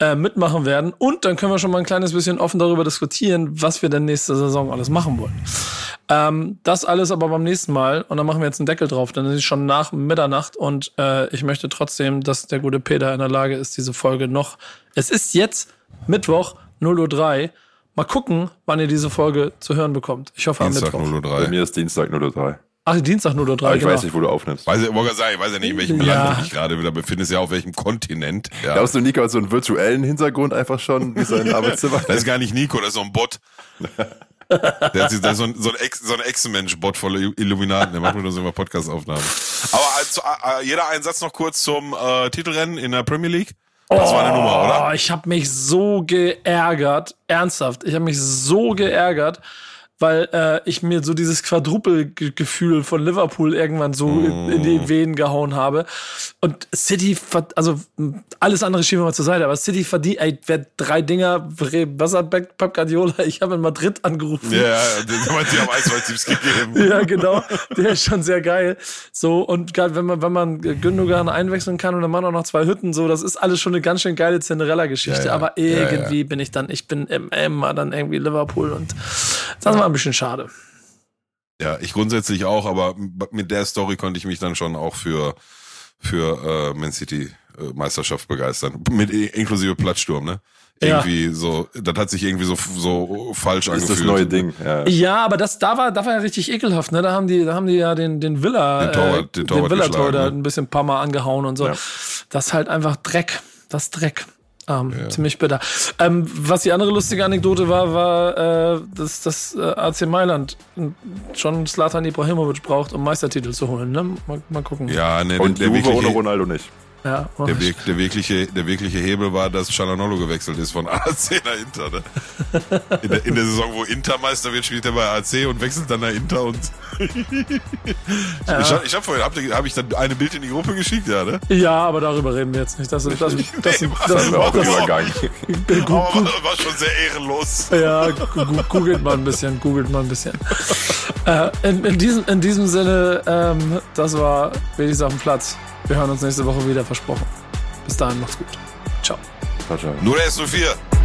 [SPEAKER 1] äh, mitmachen werden. Und dann können wir schon mal ein kleines bisschen offen darüber diskutieren, was wir denn nächste Saison alles machen wollen. Ähm, das alles aber beim nächsten Mal. Und dann machen wir jetzt einen Deckel drauf. Dann ist es schon nach Mitternacht und äh, ich möchte trotzdem, dass der gute Peter in der Lage ist, diese Folge noch. Es ist jetzt Mittwoch 0.03 Uhr. Mal gucken, wann ihr diese Folge zu hören bekommt. Ich hoffe
[SPEAKER 3] Dienstag
[SPEAKER 1] am Mittwoch.
[SPEAKER 3] 0.03 Uhr. Bei mir ist Dienstag 0.03 Uhr.
[SPEAKER 1] Ach, Dienstag 0.03 Uhr.
[SPEAKER 3] Ich genau. weiß nicht, wo du aufnimmst.
[SPEAKER 4] Weiß, ich, wollte sagen, ich weiß ja nicht, in welchem ja. Land du dich gerade wieder befindest, ja auf welchem Kontinent. Ja.
[SPEAKER 3] Glaubst du, Nico hat so einen virtuellen Hintergrund einfach schon, wie sein [LAUGHS] Arbeitszimmer?
[SPEAKER 4] das ist gar nicht Nico, das ist so ein Bot. [LAUGHS] Der hat, so ein, so ein, so ein Ex-Mensch-Bot voller Illuminaten, der macht mir nur so immer Podcast-Aufnahmen. Aber also, jeder einen Satz noch kurz zum äh, Titelrennen in der Premier League. Das
[SPEAKER 1] oh, war eine Nummer, oder? Ich habe mich so geärgert, ernsthaft. Ich habe mich so geärgert, weil äh, ich mir so dieses Quadrupelgefühl von Liverpool irgendwann so mm. in, in, die Venen gehauen habe. Und City, also alles andere schieben wir mal zur Seite, aber City verdient, ey, wer drei Dinger, was hat Pep Guardiola? [LAUGHS] Ich habe in Madrid angerufen.
[SPEAKER 4] Ja, yeah, den haben die am Eisweißtipps gegeben. [LAUGHS]
[SPEAKER 1] ja, genau. Der ist schon sehr geil. So, und gerade wenn man, wenn man Gündogan einwechseln kann und dann machen auch noch zwei Hütten, so, das ist alles schon eine ganz schön geile Cinderella-Geschichte. Ja, ja. Aber irgendwie ja, bin ich dann, ich bin immer dann irgendwie Liverpool und das war ein bisschen schade.
[SPEAKER 4] Ja, ich grundsätzlich auch, aber mit der Story konnte ich mich dann schon auch für, für äh, Man City äh, Meisterschaft begeistern. Mit inklusive Plattsturm, ne? Irgendwie ja. so, das hat sich irgendwie so, so falsch das angefühlt.
[SPEAKER 3] Das ist das neue Ding.
[SPEAKER 1] Ja. ja, aber das, da war, da war ja richtig ekelhaft, ne? Da haben die, da haben die ja den, den Villa, den Torwart, äh, den, den Villa-Tor da ne? ein bisschen ein paar Mal angehauen und so. Ja. Das ist halt einfach Dreck. Das ist Dreck. Ähm, ja. Ziemlich bitter. Ähm, was die andere lustige Anekdote war, war, äh, dass das äh, AC Mailand schon Slatan Ibrahimovic braucht, um Meistertitel zu holen. Ne? Mal, mal gucken.
[SPEAKER 4] Ja,
[SPEAKER 3] ne, Und der, der ohne Ronaldo nicht.
[SPEAKER 1] Ja,
[SPEAKER 4] der, der, wirkliche, der wirkliche Hebel war, dass Chalanolo gewechselt ist von [LAUGHS] AC nach Inter. Ne? In, der, in der Saison, wo Inter Meister wird, spielt er bei AC und wechselt dann nach Inter. Und [LAUGHS] ja. Ich, ich habe vorhin, habe hab ich dann eine Bild in die Gruppe geschickt, ja, ne?
[SPEAKER 1] Ja, aber darüber reden wir jetzt nicht. Das, das, das, [LAUGHS] das, das,
[SPEAKER 3] das, das war auch das, Übergang.
[SPEAKER 4] Aber war schon sehr ehrenlos.
[SPEAKER 1] Ja, googelt mal ein bisschen, googelt mal ein bisschen. äh, in, in, diesem, in diesem Sinne, ähm, das war wenigstens auf dem Platz. Wir hören uns nächste Woche wieder, versprochen. Bis dahin, macht's gut. Ciao.
[SPEAKER 4] Ciao, ciao. Nur der S04.